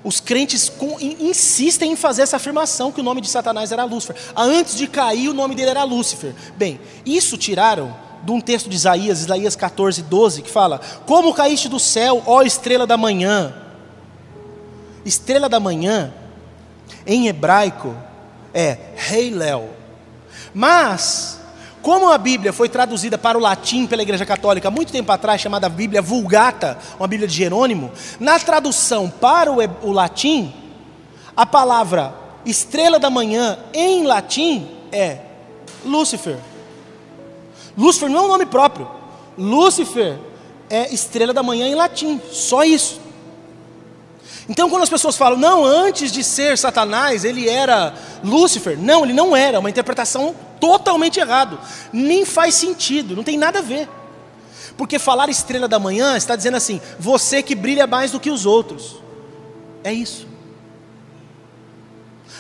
Os crentes insistem em fazer essa afirmação que o nome de Satanás era Lúcifer. Antes de cair, o nome dele era Lúcifer. Bem, isso tiraram de um texto de Isaías, Isaías 14, 12, que fala: Como caíste do céu, ó estrela da manhã. Estrela da manhã, em hebraico, é Rei Léo. Mas, como a Bíblia foi traduzida para o latim pela Igreja Católica muito tempo atrás, chamada Bíblia Vulgata, uma Bíblia de Jerônimo, na tradução para o, o latim, a palavra estrela da manhã em latim é Lúcifer. Lúcifer não é um nome próprio. Lúcifer é estrela da manhã em latim, só isso. Então, quando as pessoas falam, não, antes de ser Satanás, ele era Lúcifer. Não, ele não era, uma interpretação totalmente errada. Nem faz sentido, não tem nada a ver. Porque falar estrela da manhã está dizendo assim, você que brilha mais do que os outros. É isso.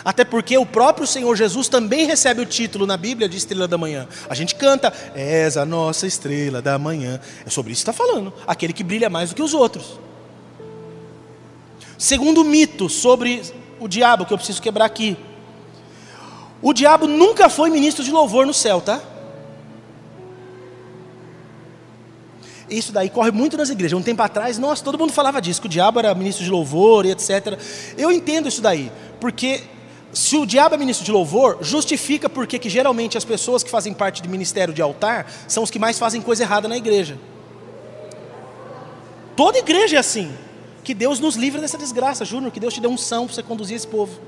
Até porque o próprio Senhor Jesus também recebe o título na Bíblia de estrela da manhã. A gente canta, és a nossa estrela da manhã. É sobre isso que está falando. Aquele que brilha mais do que os outros. Segundo mito sobre o diabo, que eu preciso quebrar aqui. O diabo nunca foi ministro de louvor no céu, tá? Isso daí corre muito nas igrejas. Um tempo atrás, nossa, todo mundo falava disso, que o diabo era ministro de louvor e etc. Eu entendo isso daí, porque se o diabo é ministro de louvor, justifica porque que geralmente as pessoas que fazem parte do ministério de altar são os que mais fazem coisa errada na igreja. Toda igreja é assim. Que Deus nos livre dessa desgraça, Júnior, que Deus te dê um são para você conduzir esse povo.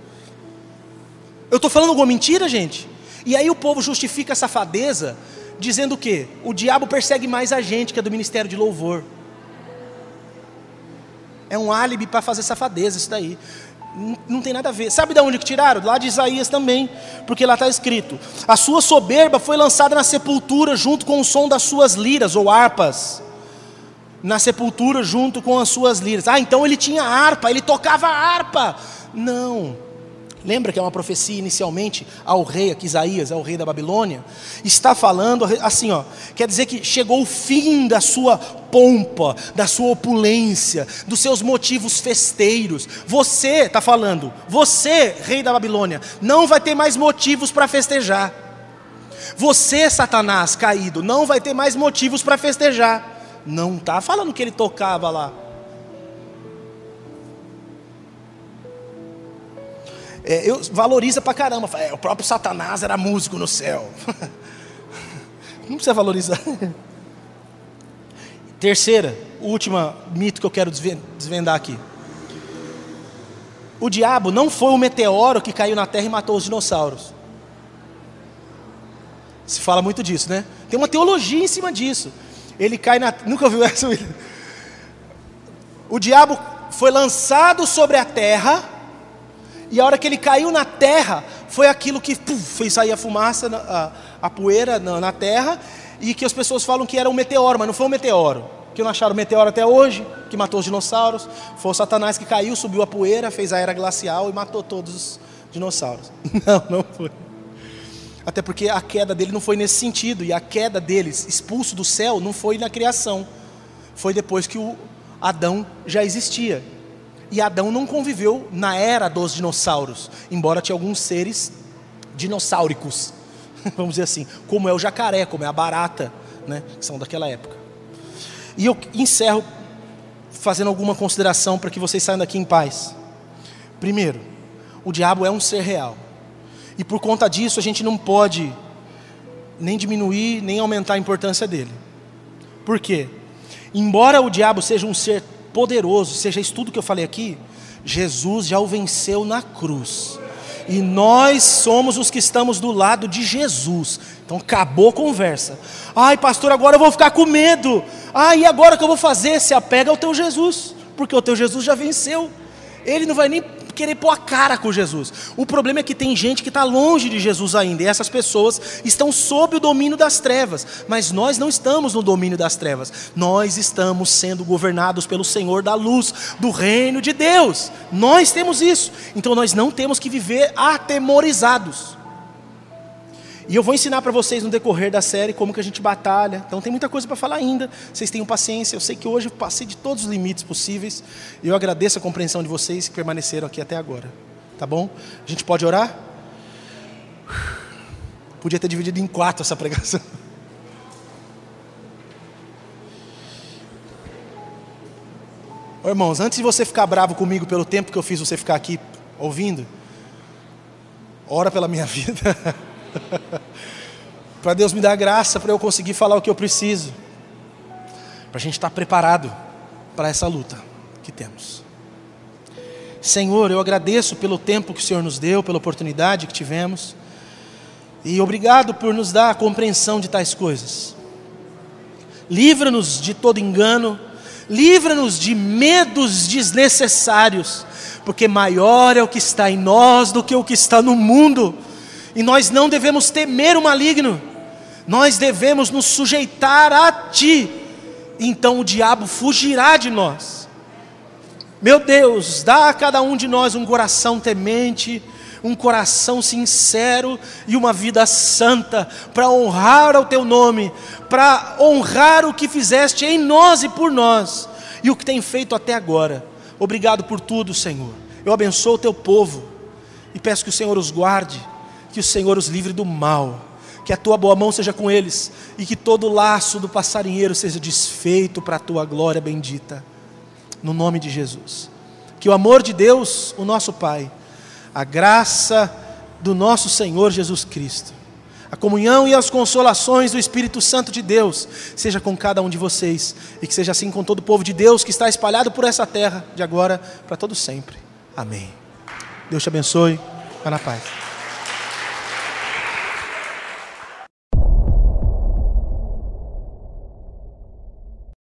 Eu estou falando alguma mentira, gente? E aí o povo justifica a safadeza dizendo o quê? O diabo persegue mais a gente que é do ministério de louvor. É um álibi para fazer safadeza isso daí. Não, tem nada a ver. Sabe de onde que tiraram? Lá de Isaías também, porque lá está escrito: A sua soberba foi lançada na sepultura junto com o som das suas liras ou harpas. Na sepultura junto com as suas liras. Ah, então ele tinha harpa, ele tocava harpa. Não. Lembra que é uma profecia inicialmente ao rei, aqui Isaías, ao rei da Babilônia, está falando assim, ó, quer dizer que chegou o fim da sua pompa, da sua opulência, dos seus motivos festeiros. Você está falando, você, rei da Babilônia, não vai ter mais motivos para festejar. Você, Satanás caído, não vai ter mais motivos para festejar. Não está falando que ele tocava lá. É, eu, valoriza pra caramba. É, o próprio Satanás era músico no céu. Não precisa valorizar. Terceira, última mito que eu quero desvendar aqui. O diabo não foi o meteoro que caiu na terra e matou os dinossauros. Se fala muito disso, né? Tem uma teologia em cima disso. Ele cai na. Nunca ouviu essa? O diabo foi lançado sobre a terra, e a hora que ele caiu na terra, foi aquilo que puf, fez sair a fumaça, a, a poeira na, na, terra, e que as pessoas falam que era um meteoro, mas não foi um meteoro. Que não acharam meteoro até hoje, que matou os dinossauros. Foi o Satanás que caiu, subiu a poeira, fez a era glacial e matou todos os dinossauros. Não, não foi. Até porque a queda dele não foi nesse sentido, e a queda deles, expulso do céu, não foi na criação, foi depois que o Adão já existia. E Adão não conviveu na era dos dinossauros, embora tinha alguns seres dinossáuricos, vamos dizer assim, como é o jacaré, como é a barata, né, que são daquela época. E eu encerro fazendo alguma consideração para que vocês saiam daqui em paz. Primeiro, o diabo é um ser real. E por conta disso a gente não pode nem diminuir, nem aumentar a importância dele. Por quê? Embora o diabo seja um ser poderoso, seja isso tudo que eu falei aqui, Jesus já o venceu na cruz. E nós somos os que estamos do lado de Jesus. Então acabou a conversa. Ai, pastor, agora eu vou ficar com medo. Ai, e agora o que eu vou fazer? Se apega ao teu Jesus, porque o teu Jesus já venceu. Ele não vai nem querer pôr a cara com Jesus. O problema é que tem gente que está longe de Jesus ainda, e essas pessoas estão sob o domínio das trevas, mas nós não estamos no domínio das trevas, nós estamos sendo governados pelo Senhor da luz, do reino de Deus. Nós temos isso, então nós não temos que viver atemorizados. E eu vou ensinar para vocês no decorrer da série como que a gente batalha. Então tem muita coisa para falar ainda. Vocês tenham paciência. Eu sei que hoje eu passei de todos os limites possíveis. E eu agradeço a compreensão de vocês que permaneceram aqui até agora. Tá bom? A gente pode orar? Podia ter dividido em quatro essa pregação. Ô, irmãos, antes de você ficar bravo comigo pelo tempo que eu fiz você ficar aqui ouvindo, ora pela minha vida. para Deus me dar graça para eu conseguir falar o que eu preciso, para a gente estar tá preparado para essa luta que temos. Senhor, eu agradeço pelo tempo que o Senhor nos deu, pela oportunidade que tivemos, e obrigado por nos dar a compreensão de tais coisas. Livra-nos de todo engano, livra-nos de medos desnecessários, porque maior é o que está em nós do que o que está no mundo. E nós não devemos temer o maligno, nós devemos nos sujeitar a Ti, então o diabo fugirá de nós. Meu Deus, dá a cada um de nós um coração temente, um coração sincero e uma vida santa, para honrar o Teu nome, para honrar o que fizeste em nós e por nós, e o que tem feito até agora. Obrigado por tudo, Senhor. Eu abençoo o Teu povo e peço que o Senhor os guarde que o Senhor os livre do mal, que a tua boa mão seja com eles e que todo laço do passarinheiro seja desfeito para a tua glória bendita, no nome de Jesus. Que o amor de Deus, o nosso Pai, a graça do nosso Senhor Jesus Cristo, a comunhão e as consolações do Espírito Santo de Deus seja com cada um de vocês e que seja assim com todo o povo de Deus que está espalhado por essa terra, de agora para todo sempre. Amém. Deus te abençoe. Vá na paz.